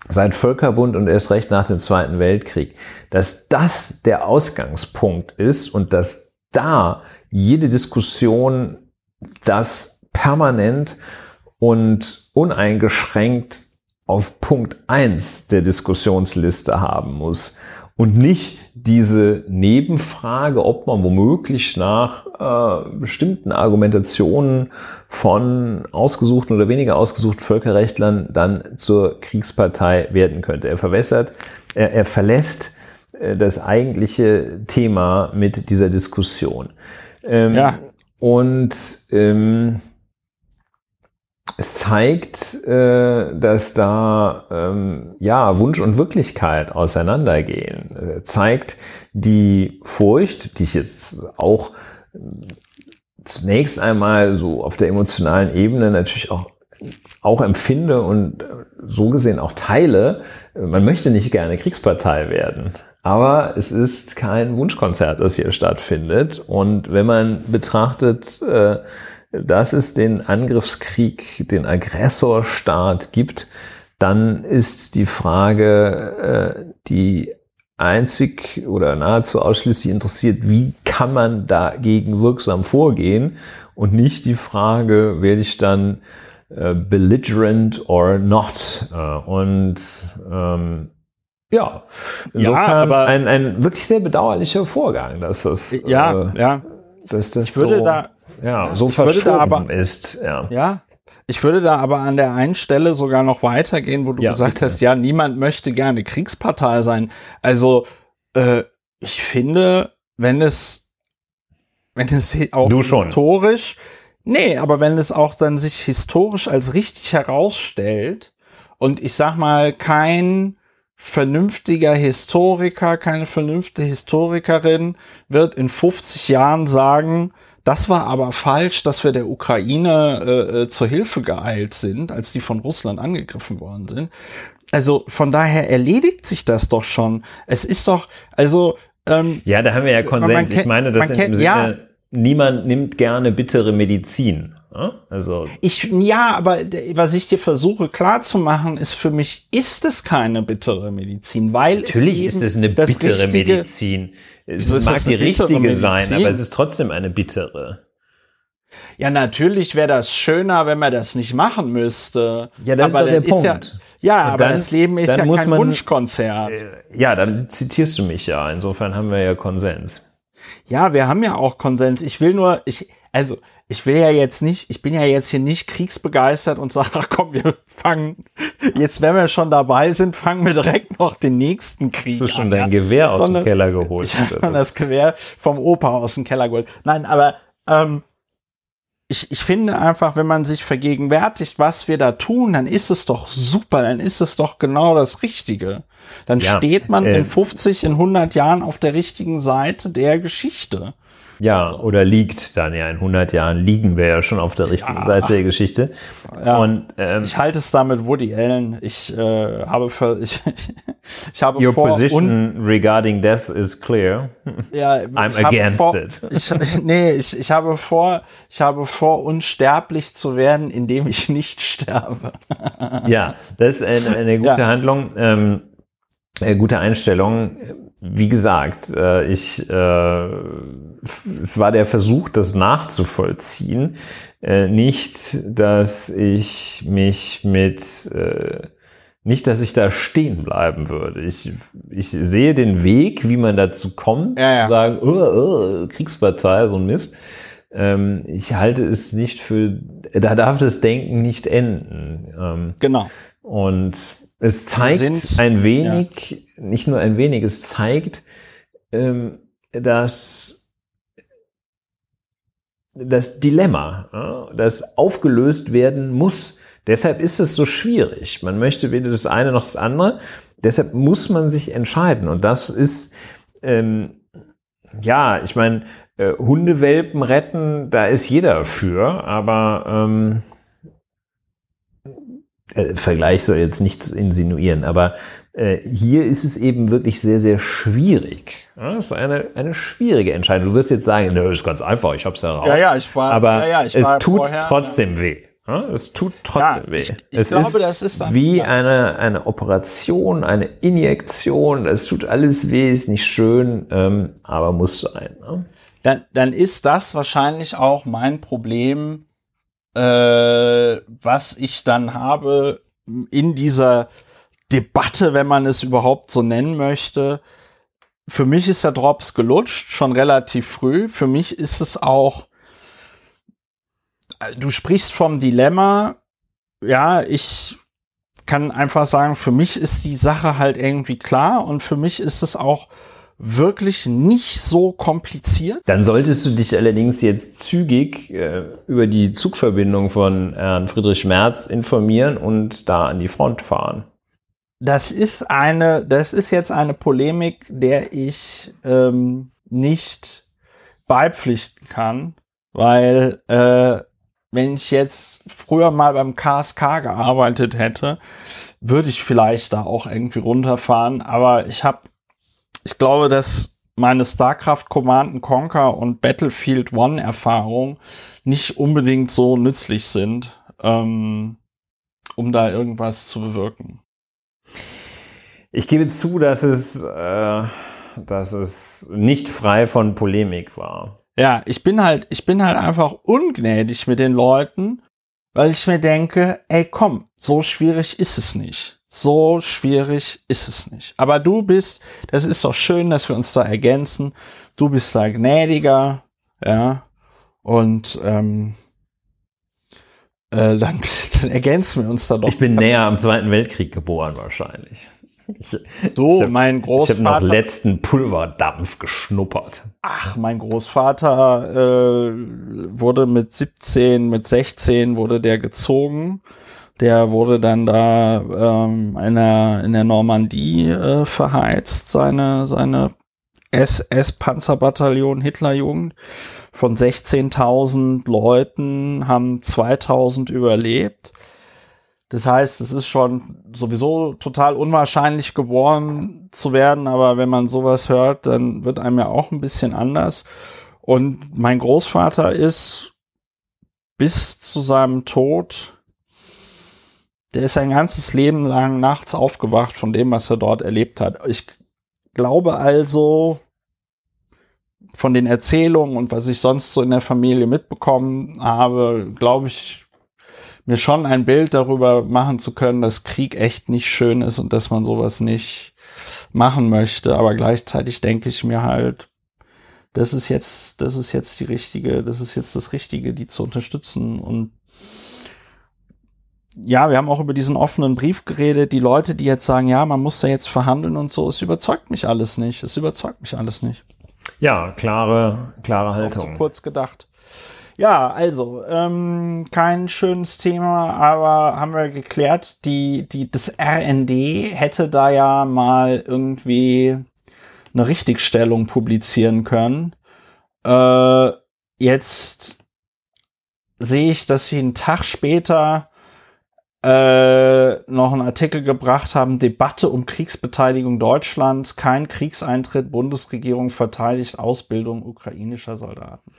seit Völkerbund und erst recht nach dem Zweiten Weltkrieg, dass das der Ausgangspunkt ist und dass da jede Diskussion das permanent und uneingeschränkt auf Punkt eins der Diskussionsliste haben muss und nicht diese Nebenfrage, ob man womöglich nach äh, bestimmten Argumentationen von ausgesuchten oder weniger ausgesuchten Völkerrechtlern dann zur Kriegspartei werden könnte. Er verwässert, er, er verlässt äh, das eigentliche Thema mit dieser Diskussion. Ähm, ja. Und ähm, es zeigt, äh, dass da ähm, ja Wunsch und Wirklichkeit auseinandergehen. Äh, zeigt die Furcht, die ich jetzt auch äh, zunächst einmal so auf der emotionalen Ebene natürlich auch auch empfinde und äh, so gesehen auch teile. Man möchte nicht gerne Kriegspartei werden. Aber es ist kein Wunschkonzert, das hier stattfindet. Und wenn man betrachtet, äh, dass es den Angriffskrieg, den Aggressorstaat gibt, dann ist die Frage, äh, die einzig oder nahezu ausschließlich interessiert, wie kann man dagegen wirksam vorgehen und nicht die Frage, werde ich dann äh, belligerent or not. und ähm, ja, insofern ja, aber ein, ein wirklich sehr bedauerlicher Vorgang, dass das, ja, äh, ja. dass das ich würde so, da, ja, so verschoben aber, ist. Ja. ja, ich würde da aber an der einen Stelle sogar noch weitergehen, wo du ja, gesagt bitte. hast, ja, niemand möchte gerne Kriegspartei sein. Also, äh, ich finde, wenn es, wenn es auch du schon. historisch, nee, aber wenn es auch dann sich historisch als richtig herausstellt und ich sag mal, kein vernünftiger Historiker, keine vernünftige Historikerin wird in 50 Jahren sagen, das war aber falsch, dass wir der Ukraine äh, äh, zur Hilfe geeilt sind, als die von Russland angegriffen worden sind. Also von daher erledigt sich das doch schon. Es ist doch, also ähm, ja, da haben wir ja Konsens. ich meine, das im Sinne, ja, niemand nimmt gerne bittere Medizin. Also ich ja, aber was ich dir versuche klarzumachen, ist für mich ist es keine bittere Medizin, weil natürlich es ist es eine bittere richtige, Medizin. Es mag es die richtige sein, aber es ist trotzdem eine bittere. Ja, natürlich wäre das schöner, wenn man das nicht machen müsste. Ja, das aber ist der Punkt. Ja, ja aber dann, das Leben ist ja kein man, Wunschkonzert. Äh, ja, dann zitierst du mich ja. Insofern haben wir ja Konsens. Ja, wir haben ja auch Konsens. Ich will nur, ich, also, ich will ja jetzt nicht, ich bin ja jetzt hier nicht kriegsbegeistert und sage, ach komm, wir fangen, jetzt wenn wir schon dabei sind, fangen wir direkt noch den nächsten Krieg an. Hast du schon an, dein ja? Gewehr aus Sondern, dem Keller geholt? Ich habe das Gewehr vom Opa aus dem Keller geholt. Nein, aber ähm, ich, ich finde einfach, wenn man sich vergegenwärtigt, was wir da tun, dann ist es doch super, dann ist es doch genau das Richtige. Dann Ja, steht man äh, in 50, in 100 Jahren auf der richtigen Seite der Geschichte. Ja, oder liegt dann ja in 100 Jahren, liegen wir ja schon auf der richtigen Ja. Seite der Geschichte. Ja. Und ähm, Ich halte es da mit Woody Allen. Ich äh, habe für, ich, ich habe your vor position regarding death is clear. ja, I'm against vor, it. Ich, nee, ich, ich habe vor, ich habe vor, unsterblich zu werden, indem ich nicht sterbe. ja, das ist eine, eine gute Ja. Handlung, ähm, gute Einstellung. Wie gesagt, äh, ich, äh, es war der Versuch, das nachzuvollziehen, äh, nicht, dass ich mich mit, äh, nicht, dass ich da stehen bleiben würde. Ich, ich sehe den Weg, wie man dazu kommt, Ja, ja. sagen, oh, oh, Kriegspartei, so ein Mist. Ähm, ich halte es nicht für, da darf das Denken nicht enden. Ähm, Genau. und es zeigt sind- ein wenig, nicht nur ein wenig, es zeigt, ähm, dass das Dilemma, ja, das aufgelöst werden muss. Deshalb ist es so schwierig. Man möchte weder das eine noch das andere. Deshalb muss man sich entscheiden. Und das ist, ähm, ja, ich meine, äh, Hundewelpen retten, da ist jeder für, aber ähm, äh, Vergleich soll jetzt nichts insinuieren, aber äh, hier ist es eben wirklich sehr, sehr schwierig. Ja, das ist eine, eine schwierige Entscheidung. Du wirst jetzt sagen, nö, ist ganz einfach, ich hab's ja raus. Ja, ja, ich war, aber ja, ja, ich es war tut vorher, trotzdem weh. Ja, es tut trotzdem Ja, weh. ich- ich es glaube, ist, das ist dann- wie ja. eine, eine Operation, eine Injektion. Es tut alles weh, ist nicht schön, ähm, aber muss sein. Ne? dann, dann ist das wahrscheinlich auch mein Problem, äh, was ich dann habe in dieser Debatte, wenn man es überhaupt so nennen möchte. Für mich ist der Drops gelutscht, schon relativ früh. Für mich ist es auch, du sprichst vom Dilemma. Ja, ich kann einfach sagen, für mich ist die Sache halt irgendwie klar und für mich ist es auch wirklich nicht so kompliziert. Dann solltest du dich allerdings jetzt zügig äh, über die Zugverbindung von Herrn Friedrich Merz informieren und da an die Front fahren. Das ist eine, das ist jetzt eine Polemik, der ich ähm, nicht beipflichten kann, weil äh, wenn ich jetzt früher mal beim KSK gearbeitet hätte, würde ich vielleicht da auch irgendwie runterfahren. Aber ich habe, ich glaube, dass meine StarCraft Command Conquer und Battlefield One Erfahrung nicht unbedingt so nützlich sind, ähm, um da irgendwas zu bewirken. Ich gebe zu, dass es, äh, dass es nicht frei von Polemik war. Ja, ich bin halt, ich bin halt einfach ungnädig mit den Leuten, weil ich mir denke, ey, komm, so schwierig ist es nicht. So schwierig ist es nicht. Aber du bist, das ist doch schön, dass wir uns da ergänzen. Du bist da gnädiger, ja, und ähm, äh, dann, dann ergänzen wir uns da doch. Ich bin näher am Zweiten Weltkrieg geboren wahrscheinlich. Ich, so, ich mein ich habe noch Großvater. letzten Pulverdampf geschnuppert. Ach, mein Großvater äh, wurde mit 17, mit 16 wurde der gezogen. Der wurde dann da ähm, in, der, in der Normandie äh, verheizt, seine, seine SS-Panzerbataillon Hitlerjugend. Von 16.000 Leuten haben 2.000 überlebt. Das heißt, es ist schon sowieso total unwahrscheinlich geboren zu werden, aber wenn man sowas hört, dann wird einem ja auch ein bisschen anders. Und mein Großvater ist bis zu seinem Tod, der ist sein ganzes Leben lang nachts aufgewacht von dem, was er dort erlebt hat. Ich glaube also, von den Erzählungen und was ich sonst so in der Familie mitbekommen habe, glaube ich, mir schon ein Bild darüber machen zu können, dass Krieg echt nicht schön ist und dass man sowas nicht machen möchte. Aber gleichzeitig denke ich mir halt, das ist jetzt, das ist jetzt die richtige, das ist jetzt das Richtige, die zu unterstützen. Und ja, wir haben auch über diesen offenen Brief geredet. Die Leute, die jetzt sagen, ja, man muss da jetzt verhandeln und so, es überzeugt mich alles nicht. Es überzeugt mich alles nicht. Ja, klare, klare Ist auch zu Haltung. kurz gedacht. Ja, also, ähm, kein schönes Thema, aber haben wir geklärt, die, die, das RND hätte da ja mal irgendwie eine Richtigstellung publizieren können. Äh, jetzt sehe ich, dass sie einen Tag später äh, noch einen Artikel gebracht haben, Debatte um Kriegsbeteiligung Deutschlands, kein Kriegseintritt, Bundesregierung verteidigt Ausbildung ukrainischer Soldaten.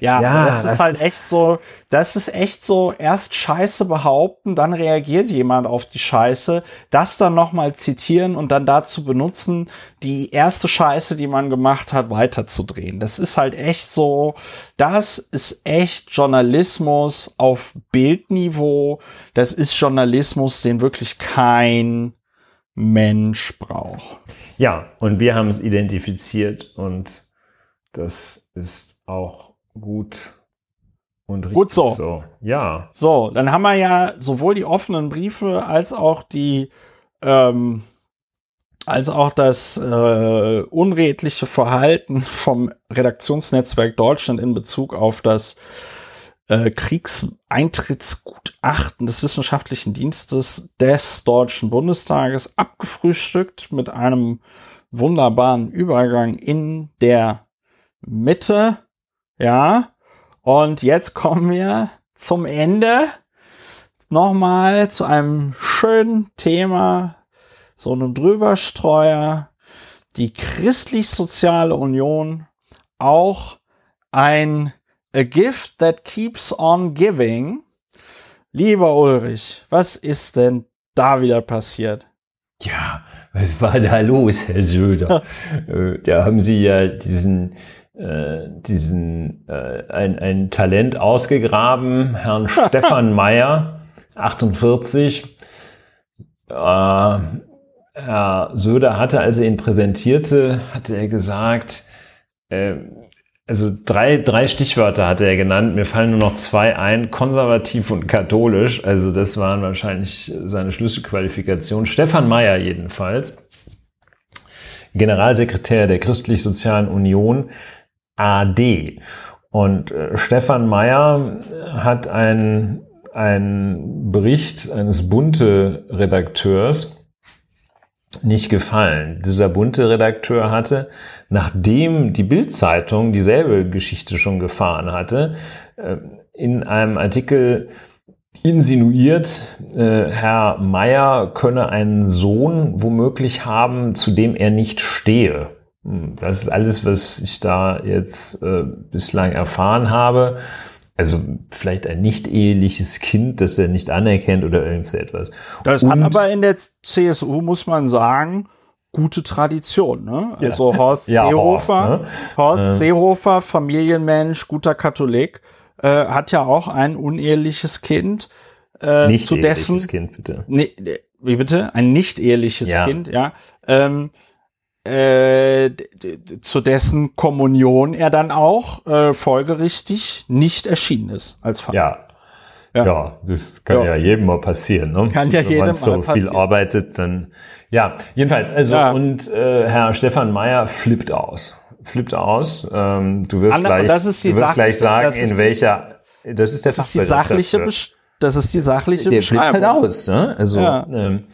Ja, ja das, das ist halt ist echt so, das ist echt so, erst Scheiße behaupten, dann reagiert jemand auf die Scheiße, das dann nochmal zitieren und dann dazu benutzen, die erste Scheiße, die man gemacht hat, weiterzudrehen. Das ist halt echt so, das ist echt Journalismus auf Bildniveau. Das ist Journalismus, den wirklich kein Mensch braucht. Ja, und wir haben es identifiziert und das ist auch gut und gut so. so. Ja. So, dann haben wir ja sowohl die offenen Briefe als auch die ähm, als auch das äh, unredliche Verhalten vom Redaktionsnetzwerk Deutschland in Bezug auf das äh, Kriegseintrittsgutachten des Wissenschaftlichen Dienstes des Deutschen Bundestages abgefrühstückt mit einem wunderbaren Übergang in der Mitte. Ja, und jetzt kommen wir zum Ende nochmal zu einem schönen Thema so einem Drüberstreuer, die christlich-soziale Union auch ein A Gift that keeps on giving. Lieber Ulrich, was ist denn da wieder passiert? Ja, was war da los, Herr Söder? Äh, da haben Sie ja diesen, äh, diesen äh, ein, ein Talent ausgegraben, Herrn Stefan Meyer, 48. Äh, Herr Söder hatte, als er ihn präsentierte, hatte er gesagt, äh, also drei, drei Stichwörter hatte er genannt, mir fallen nur noch zwei ein, konservativ und katholisch, also das waren wahrscheinlich seine Schlüsselqualifikationen. Stefan Mayer jedenfalls, Generalsekretär der Christlich-Sozialen Union, AD. Und äh, Stefan Mayer hat einen, einen Bericht eines Bunte-Redakteurs nicht gefallen. Dieser bunte Redakteur hatte, nachdem die Bildzeitung dieselbe Geschichte schon gefahren hatte, äh, in einem Artikel insinuiert, äh, Herr Meyer könne einen Sohn womöglich haben, zu dem er nicht stehe. Hm, das ist alles, was ich da jetzt äh, bislang erfahren habe. Also vielleicht ein nicht eheliches Kind, das er nicht anerkennt oder irgend so etwas. Das Und, hat aber in der CSU, muss man sagen, gute Tradition. Ne? Also Horst ja, Seehofer, Horst, ne? Horst äh. Seehofer, Familienmensch, guter Katholik, äh, hat ja auch ein uneheliches Kind. Äh, nicht zu dessen, Kind, bitte. Ne, wie bitte? Ein nicht eheliches ja. Kind, ja. Ähm, äh, zu dessen Kommunion er dann auch äh, folgerichtig nicht erschienen ist als Vater. Ja. Ja. ja, das kann ja. ja jedem mal passieren. Ne? Kann ja Wenn jedem man so viel arbeitet, dann ja. Jedenfalls, also ja. und äh, Herr Stefan Meyer flippt aus, flippt aus. Ähm, du wirst Andere, gleich, du wirst gleich sagen, in welcher. Das ist der das ist die sachliche, das ist die sachliche der Beschreibung. Flippt halt aus. Ne? Also ja. ähm,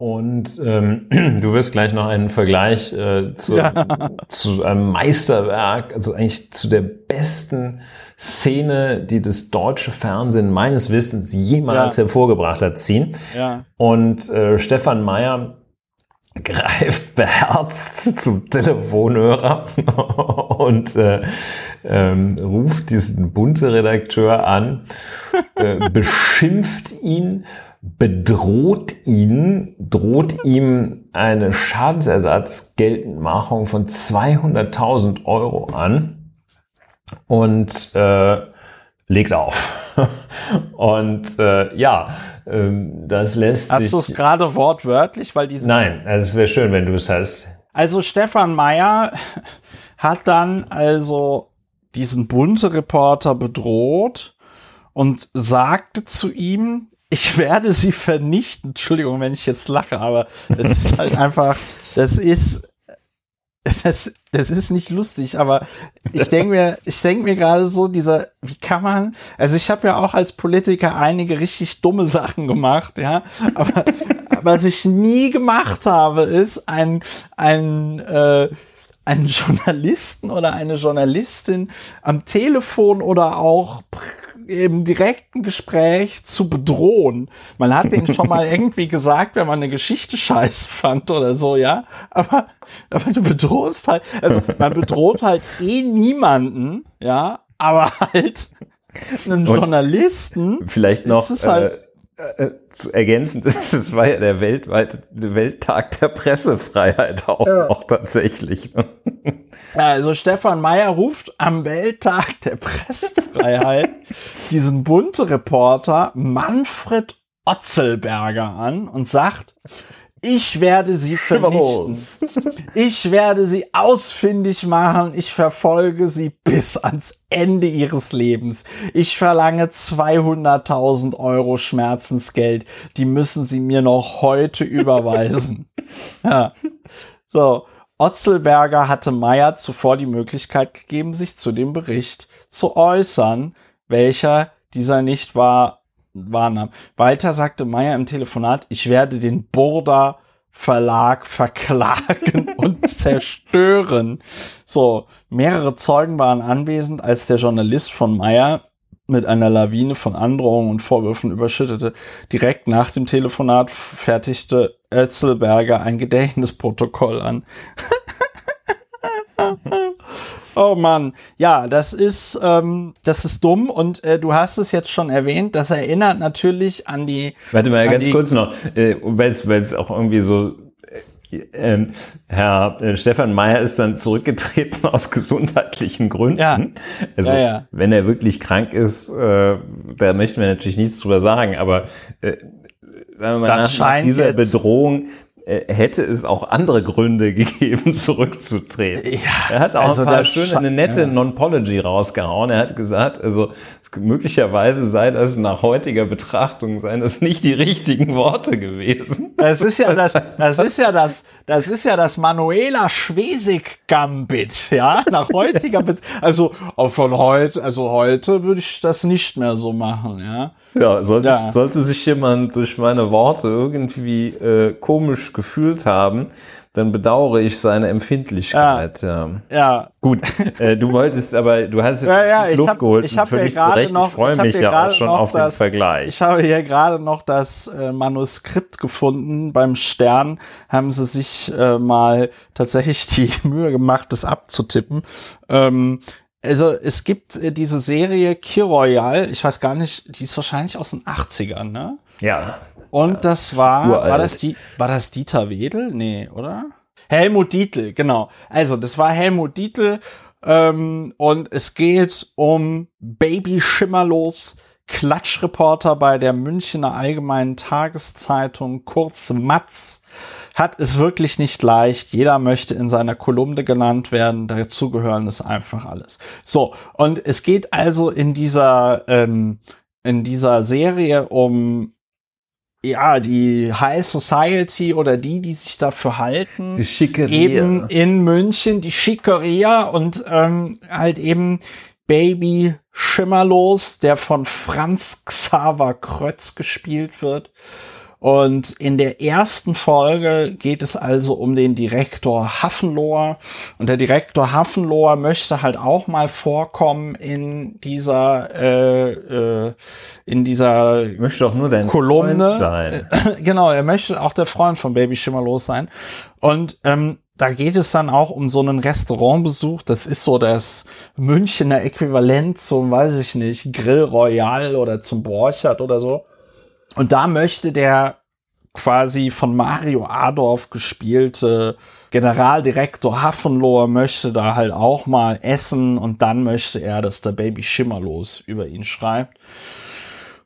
und ähm, du wirst gleich noch einen Vergleich äh, zu, ja. zu einem Meisterwerk, also eigentlich zu der besten Szene, die das deutsche Fernsehen meines Wissens jemals ja. hervorgebracht hat, ziehen. Ja. Und äh, Stefan Meyer greift beherzt zum Telefonhörer und äh, ähm, ruft diesen bunte Redakteur an, äh, beschimpft ihn bedroht ihn, droht ihm eine Schadensersatzgeltendmachung von 200.000 Euro an und äh, legt auf. und äh, ja, ähm, das lässt Hast du es gerade wortwörtlich, weil diese Nein, also es wäre schön, wenn du es hast. Also Stefan Meyer hat dann also diesen bunte Reporter bedroht und sagte zu ihm, ich werde sie vernichten. Entschuldigung, wenn ich jetzt lache, aber das ist halt einfach, das ist, das, das ist nicht lustig, aber ich denke mir, ich denke mir gerade so, dieser, wie kann man, also ich habe ja auch als Politiker einige richtig dumme Sachen gemacht, ja, aber was ich nie gemacht habe, ist ein, ein, äh, einen Journalisten oder eine Journalistin am Telefon oder auch im direkten Gespräch zu bedrohen. Man hat denen schon mal irgendwie gesagt, wenn man eine Geschichte scheiße fand oder so, ja. Aber, aber du bedrohst halt, also man bedroht halt eh niemanden, ja, aber halt einen Und Journalisten. Vielleicht noch. Ist halt, äh äh, zu ergänzen, das war ja der weltweite Welttag der Pressefreiheit auch, ja. auch tatsächlich. Ne? Also Stefan Meyer ruft am Welttag der Pressefreiheit diesen bunte Reporter Manfred Otzelberger an und sagt, ich werde sie vernichten. Ich werde sie ausfindig machen. Ich verfolge sie bis ans Ende ihres Lebens. Ich verlange 200.000 Euro Schmerzensgeld. Die müssen sie mir noch heute überweisen. Ja. So. Otzelberger hatte Meyer zuvor die Möglichkeit gegeben, sich zu dem Bericht zu äußern, welcher dieser nicht war wahrnahm. Weiter sagte Meyer im Telefonat, ich werde den Burda Verlag verklagen und zerstören. So, mehrere Zeugen waren anwesend, als der Journalist von Meyer mit einer Lawine von Androhungen und Vorwürfen überschüttete. Direkt nach dem Telefonat fertigte Ötzelberger ein Gedächtnisprotokoll an. Oh Mann, ja, das ist, ähm, das ist dumm und äh, du hast es jetzt schon erwähnt, das erinnert natürlich an die. Warte mal ganz kurz noch, äh, weil es auch irgendwie so äh, ähm, Herr äh, Stefan Meyer ist dann zurückgetreten aus gesundheitlichen Gründen. Ja. Also ja, ja. wenn er wirklich krank ist, äh, da möchten wir natürlich nichts drüber sagen, aber äh, sagen wir mal, nach, nach dieser Bedrohung hätte es auch andere Gründe gegeben, zurückzutreten. Ja, er hat auch also ein paar schöne, eine nette ja. Non-Pology rausgehauen. Er hat gesagt, also möglicherweise sei das nach heutiger Betrachtung seien das nicht die richtigen Worte gewesen. Das ist ja das, das ist ja das, das ist ja das Manuela Schwesig Gambit, ja, nach heutiger, Be also von heute, also heute würde ich das nicht mehr so machen, ja. Ja, sollte, ja. Ich, sollte sich jemand durch meine Worte irgendwie äh, komisch gefühlt haben, dann bedauere ich seine Empfindlichkeit. Ja. ja. ja. Gut, äh, du wolltest aber, du hast ja, ja, Luft hab, geholt. Ich habe ja gerade noch, ich freue mich ja auch schon auf das, den Vergleich. Ich habe hier gerade noch das äh, Manuskript gefunden. Beim Stern haben sie sich äh, mal tatsächlich die Mühe gemacht, das abzutippen. Ähm, also es gibt äh, diese Serie Kir Royal, ich weiß gar nicht, die ist wahrscheinlich aus den 80ern, ne? Ja. Und das war, Uralt. war das die, war das Dieter Wedel? Nee, oder? Helmut Dietl, genau. Also, das war Helmut Dietl, ähm, und es geht um Baby Schimmerlos, Klatschreporter bei der Münchner Allgemeinen Tageszeitung, kurz Matz hat es wirklich nicht leicht. Jeder möchte in seiner Kolumne genannt werden. Dazugehören ist einfach alles. So, und es geht also in dieser, ähm, in dieser Serie um ja, die High Society oder die, die sich dafür halten. Die Schickeria. Eben in München, die Schickeria und ähm, halt eben Baby Schimmerlos, der von Franz Xaver Krötz gespielt wird. Und in der ersten Folge geht es also um den Direktor Hafenlohr. Und der Direktor Hafenlohr möchte halt auch mal vorkommen in dieser, äh, äh, in dieser ich möchte doch nur dein Kolumne. Freund sein. genau, er möchte auch der Freund von Baby Schimmerlos sein. Und ähm, da geht es dann auch um so einen Restaurantbesuch. Das ist so das Münchner Äquivalent zum, weiß ich nicht, Grill Royal oder zum Borchardt oder so. Und da möchte der quasi von Mario Adorf gespielte Generaldirektor Hafenlohr möchte da halt auch mal essen und dann möchte er, dass der Baby Schimmerlos über ihn schreibt.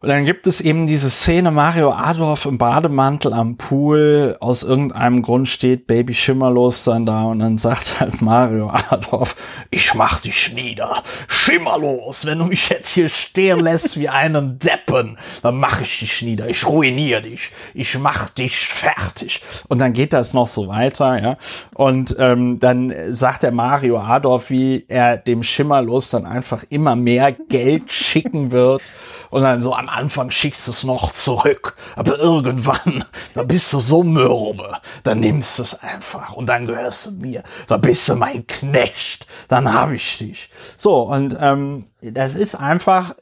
Und dann gibt es eben diese Szene, Mario Adorf im Bademantel am Pool. Aus irgendeinem Grund steht Baby Schimmerlos dann da und dann sagt halt Mario Adorf, ich mach dich nieder. Schimmerlos, wenn du mich jetzt hier stehen lässt wie einen Deppen, dann mach ich dich nieder. Ich ruiniere dich. Ich mach dich fertig. Und dann geht das noch so weiter, ja. Und ähm, dann sagt der Mario Adorf, wie er dem Schimmerlos dann einfach immer mehr Geld schicken wird und dann so am Anfang schickst du es noch zurück. Aber irgendwann, da bist du so mürbe, dann nimmst du es einfach und dann gehörst du mir. Da bist du mein Knecht, dann hab ich dich. So, und ähm, das ist einfach,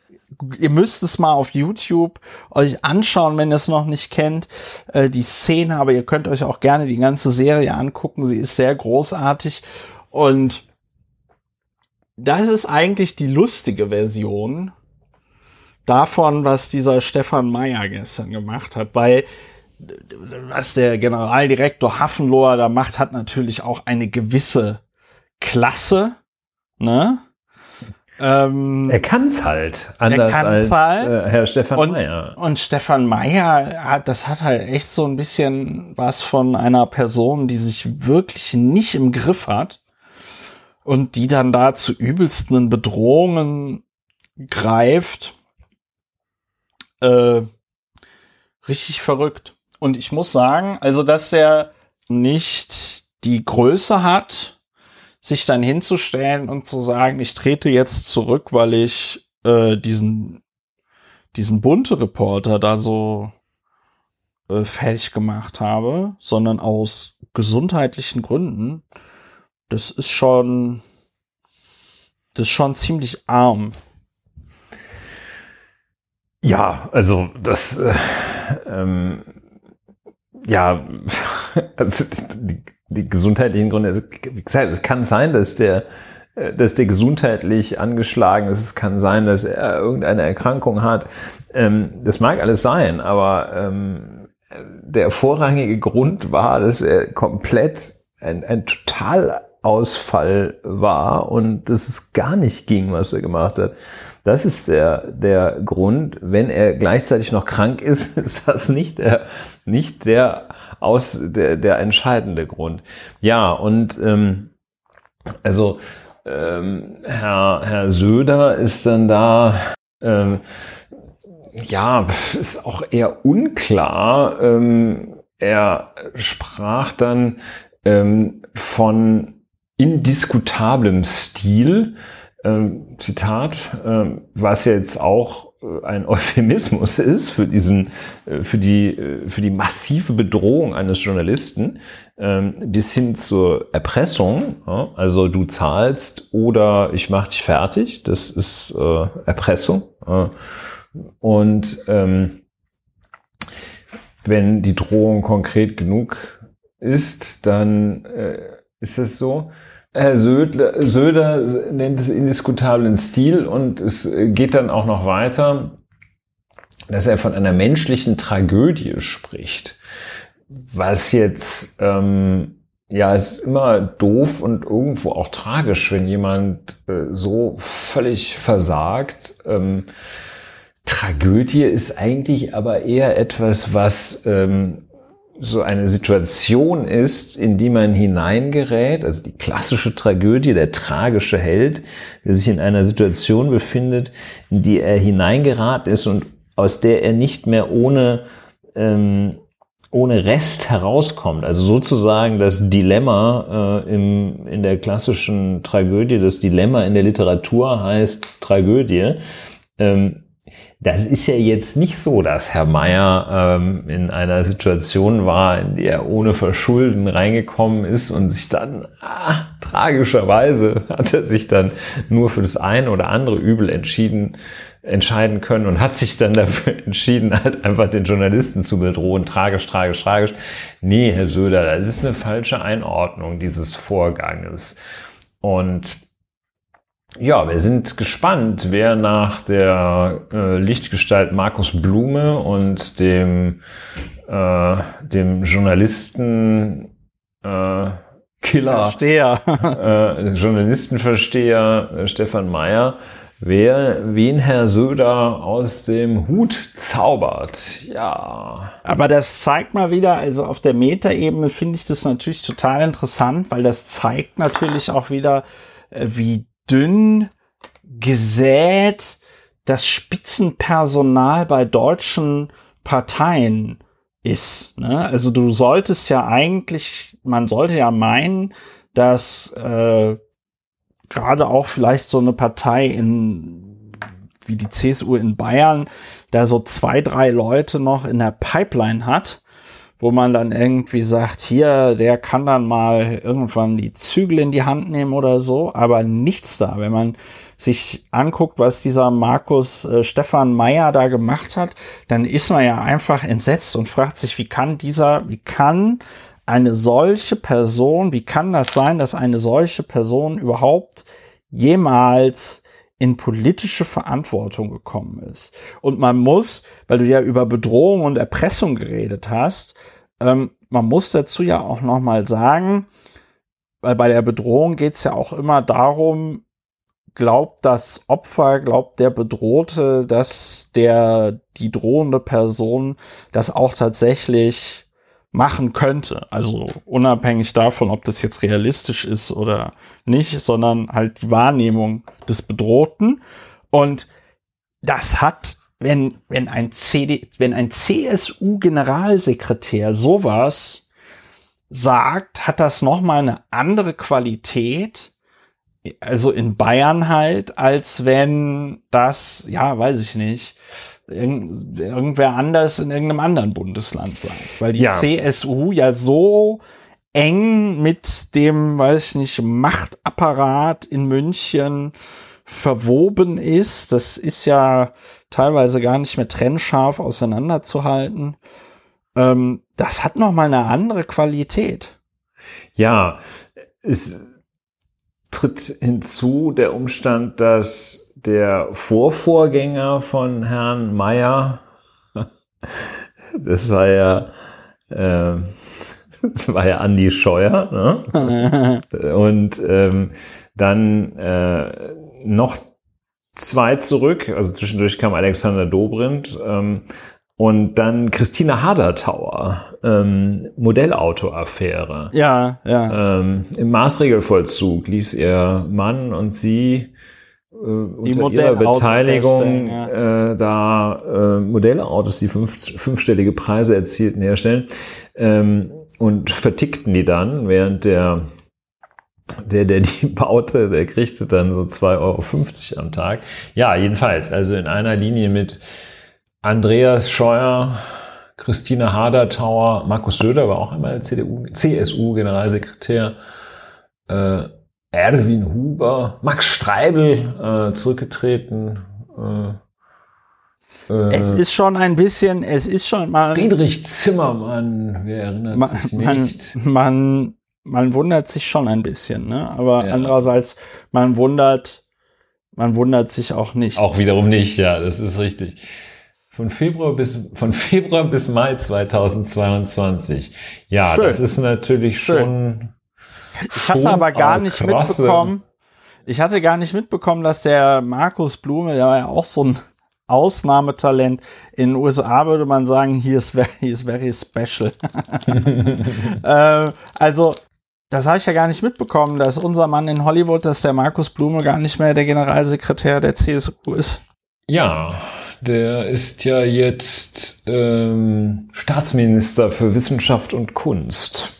ihr müsst es mal auf YouTube euch anschauen, wenn ihr es noch nicht kennt, äh, die Szene, aber ihr könnt euch auch gerne die ganze Serie angucken. Sie ist sehr großartig und das ist eigentlich die lustige Version davon, was dieser Stefan Meyer gestern gemacht hat, weil was der Generaldirektor Hafenlohr da macht, hat natürlich auch eine gewisse Klasse, ne? Ähm, er kann es halt, anders als halt. Äh, Herr Stefan und, Meyer. Und Stefan Meyer hat, das hat halt echt so ein bisschen was von einer Person, die sich wirklich nicht im Griff hat und die dann da zu übelsten Bedrohungen greift äh, richtig verrückt. Und ich muss sagen, also dass er nicht die Größe hat, sich dann hinzustellen und zu sagen, ich trete jetzt zurück, weil ich äh, diesen diesen bunte Reporter da so äh, fertig gemacht habe, sondern aus gesundheitlichen Gründen. Das ist schon das ist schon ziemlich arm. Ja, also das, äh, ähm, ja, also die, die gesundheitlichen Gründe, also, wie gesagt, es kann sein, dass der, äh, dass der gesundheitlich angeschlagen ist, es kann sein, dass er irgendeine Erkrankung hat. Ähm, das mag alles sein, aber ähm, der vorrangige Grund war, dass er komplett ein, ein Totalausfall war und dass es gar nicht ging, was er gemacht hat. Das ist der, der Grund. Wenn er gleichzeitig noch krank ist, ist das nicht der, nicht der, aus, der, der entscheidende Grund. Ja, und ähm, also ähm, Herr, Herr Söder ist dann da, ähm, ja, ist auch eher unklar. Ähm, er sprach dann ähm, von indiskutablem Stil ähm, Zitat, ähm, was jetzt auch äh, ein Euphemismus ist für diesen, äh, für die, äh, für die massive Bedrohung eines Journalisten ähm, bis hin zur Erpressung. Also du zahlst oder ich mach dich fertig. Das ist Erpressung. Und ähm, wenn die Drohung konkret genug ist, dann ist es so. Herr Söder, Söder nennt es indiskutablen Stil und es geht dann auch noch weiter, dass er von einer menschlichen Tragödie spricht. Was jetzt, ähm, ja, ist immer doof und irgendwo auch tragisch, wenn jemand äh, so völlig versagt. Ähm, Tragödie ist eigentlich aber eher etwas, was ähm, so eine Situation ist, in die man hineingerät, also die klassische Tragödie, der tragische Held, der sich in einer Situation befindet, in die er hineingeraten ist und aus der er nicht mehr ohne, ähm, ohne Rest herauskommt. Also sozusagen das Dilemma äh, im, in der klassischen Tragödie, das Dilemma in der Literatur heißt Tragödie. Ähm, das ist ja jetzt nicht so, dass Herr Meier ähm, in einer Situation war, in die er ohne Verschulden reingekommen ist und sich dann, ah, tragischerweise hat er sich dann nur für das eine oder andere Übel entschieden, entscheiden können und hat sich dann dafür entschieden, halt einfach den Journalisten zu bedrohen. Tragisch, tragisch, tragisch. Nee, Herr Söder, das ist eine falsche Einordnung dieses Vorganges. Und ja, wir sind gespannt, wer nach der äh, Lichtgestalt Markus Blume und dem, äh, dem Journalisten äh, Killer, Versteher. äh, Journalistenversteher äh, Stefan Meyer wer, wen Herr Söder aus dem Hut zaubert. Ja. Aber das zeigt mal wieder, also auf der Metaebene finde ich das natürlich total interessant, weil das zeigt natürlich auch wieder, äh, wie dünn gesät das Spitzenpersonal bei deutschen Parteien ist. Ne? Also du solltest ja eigentlich, man sollte ja meinen, dass äh, gerade auch vielleicht so eine Partei in wie die CSU in Bayern da so zwei, drei Leute noch in der Pipeline hat, wo man dann irgendwie sagt, hier, der kann dann mal irgendwann die Zügel in die Hand nehmen oder so, aber nichts da. Wenn man sich anguckt, was dieser Markus äh, Stefan Meyer da gemacht hat, dann ist man ja einfach entsetzt und fragt sich, wie kann dieser, wie kann eine solche Person, wie kann das sein, dass eine solche Person überhaupt jemals in politische Verantwortung gekommen ist. Und man muss, weil du ja über Bedrohung und Erpressung geredet hast, ähm, man muss dazu ja auch noch mal sagen, weil bei der Bedrohung geht es ja auch immer darum, glaubt das Opfer, glaubt der Bedrohte, dass der, die drohende Person das auch tatsächlich machen könnte. Also unabhängig davon, ob das jetzt realistisch ist oder nicht, sondern halt die Wahrnehmung des Bedrohten. Und das hat, wenn, wenn ein CD, wenn ein CSU-Generalsekretär sowas sagt, hat das nochmal eine andere Qualität, also in Bayern halt, als wenn das, ja, weiß ich nicht, irgend, irgendwer anders in irgendeinem anderen Bundesland sagt. Weil die ja. CSU ja so eng mit dem, weiß ich nicht, Machtapparat in München verwoben ist. Das ist ja teilweise gar nicht mehr trennscharf auseinanderzuhalten. Ähm, das hat noch mal eine andere Qualität. Ja, es tritt hinzu der Umstand, dass der Vorvorgänger von Herrn Meyer, das war ja, äh, das war ja Andi Scheuer, ne? und ähm, dann äh, noch zwei zurück, also zwischendurch kam Alexander Dobrindt, ähm, und dann Christina Hadertauer, ähm, Modellauto-Affäre. Ja, ja. Ähm, Im Maßregelvollzug ließ ihr Mann und sie äh, unter ihrer Beteiligung ja. äh, da äh, Modellautos, die fünf, fünfstellige Preise erzielten, herstellen ähm, und vertickten die dann, während der der, der die baute, der kriegte dann so 2,50 Euro am Tag. Ja, jedenfalls, also in einer Linie mit Andreas Scheuer, Christine Hadertauer, Markus Söder war auch einmal CDU, CSU-Generalsekretär, äh, Erwin Huber, Max Streibel äh, zurückgetreten. Äh, äh, es ist schon ein bisschen, es ist schon mal. Friedrich Zimmermann, wer erinnert man, sich nicht? Man, man, man wundert sich schon ein bisschen, ne? Aber ja. andererseits, man wundert, man wundert sich auch nicht. Auch wiederum nicht, ja, das ist richtig. Von Februar bis, von Februar bis Mai 2022. Ja, Schön. das ist natürlich Schön. schon. Ich hatte aber gar nicht krasse. mitbekommen. Ich hatte gar nicht mitbekommen, dass der Markus Blume, der war ja auch so ein Ausnahmetalent. In den USA würde man sagen, he is very, he is very special. äh, also, das habe ich ja gar nicht mitbekommen, dass unser Mann in Hollywood, dass der Markus Blume gar nicht mehr der Generalsekretär der CSU ist. Ja, der ist ja jetzt ähm, Staatsminister für Wissenschaft und Kunst.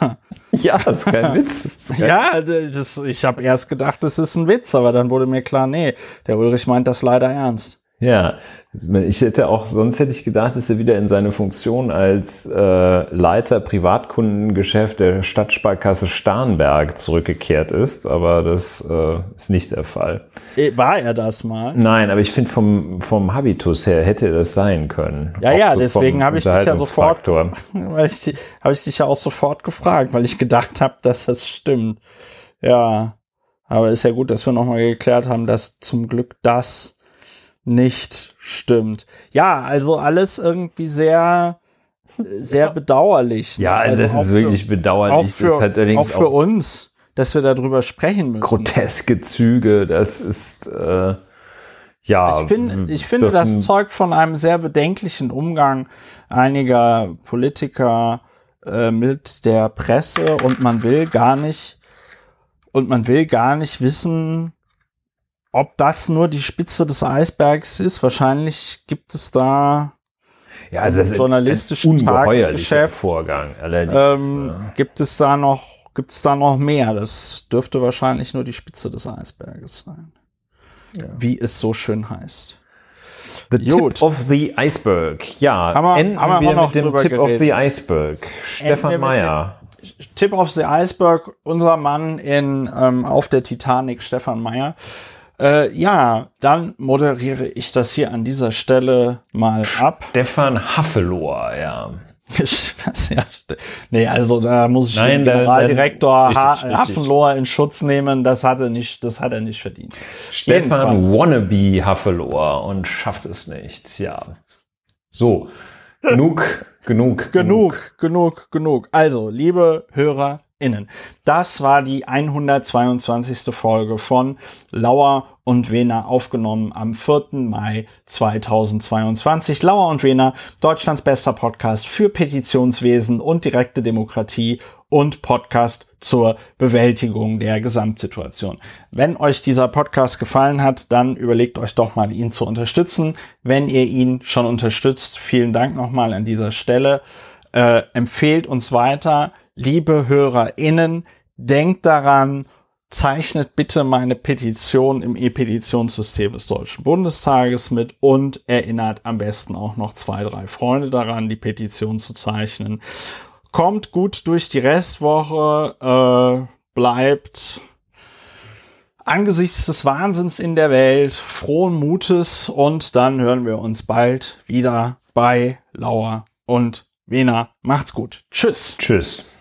ja, das ist kein Witz. Ist kein ja, das, ich habe erst gedacht, das ist ein Witz, aber dann wurde mir klar, nee, der Ulrich meint das leider ernst. Ja, ich hätte auch, sonst hätte ich gedacht, dass er wieder in seine Funktion als äh, Leiter Privatkundengeschäft der Stadtsparkasse Starnberg zurückgekehrt ist, aber das äh, ist nicht der Fall. Äh, war er das mal? Nein, aber ich finde vom, vom Habitus her hätte er das sein können. Ja, auch ja, so deswegen habe ich dich ja sofort, weil ich, habe ich dich ja auch sofort gefragt, weil ich gedacht habe, dass das stimmt. Ja, aber ist ja gut, dass wir nochmal geklärt haben, dass zum Glück das nicht stimmt. Ja, also alles irgendwie sehr, sehr bedauerlich. Ne? Ja, also, also das ist wirklich bedauerlich. Auch für, auch für uns, dass wir darüber sprechen müssen. Groteske Züge, das ist äh, ja. Ich, find, ich finde, das zeugt von einem sehr bedenklichen Umgang einiger Politiker äh, mit der Presse und man will gar nicht und man will gar nicht wissen, ob das nur die Spitze des Eisbergs ist. Wahrscheinlich gibt es da ja, also im journalistischen Tagesgeschäft Vorgang. Ähm, gibt es da noch gibt es da noch mehr? Das dürfte wahrscheinlich nur die Spitze des Eisberges sein. Ja. Wie es so schön heißt. The Gut. Tip of the Iceberg. Ja, haben wir, enden haben wir, wir mit dem Tip geredet. of the Iceberg. Stefan Meyer. Tip of the Iceberg, unser Mann in ähm, auf der Titanic, Stefan Meyer. Äh, ja, dann moderiere ich das hier an dieser Stelle mal ab. Stefan Haffelohr, ja. ja, nee, also da muss ich Nein, den Generaldirektor Haffelohr in Schutz nehmen. Das hat er nicht, das hat er nicht verdient. Stefan Jedenfalls. Wannabe Haffelohr und schafft es nicht. Ja. So. Genug, genug, genug, genug, genug. Also, liebe Hörer, innen. Das war die 122. Folge von Lauer und Wena aufgenommen am 4. Mai 2022. Lauer und Wena, Deutschlands bester Podcast für Petitionswesen und direkte Demokratie und Podcast zur Bewältigung der Gesamtsituation. Wenn euch dieser Podcast gefallen hat, dann überlegt euch doch mal, ihn zu unterstützen. Wenn ihr ihn schon unterstützt, vielen Dank nochmal an dieser Stelle. Äh, empfehlt uns weiter liebe HörerInnen, denkt daran, zeichnet bitte meine Petition im E-Petitionssystem des Deutschen Bundestages mit und erinnert am besten auch noch zwei, drei Freunde daran, die Petition zu zeichnen. Kommt gut durch die Restwoche, äh, bleibt angesichts des Wahnsinns in der Welt frohen Mutes und dann hören wir uns bald wieder bei Lauer und Wiener. Macht's gut. Tschüss. Tschüss.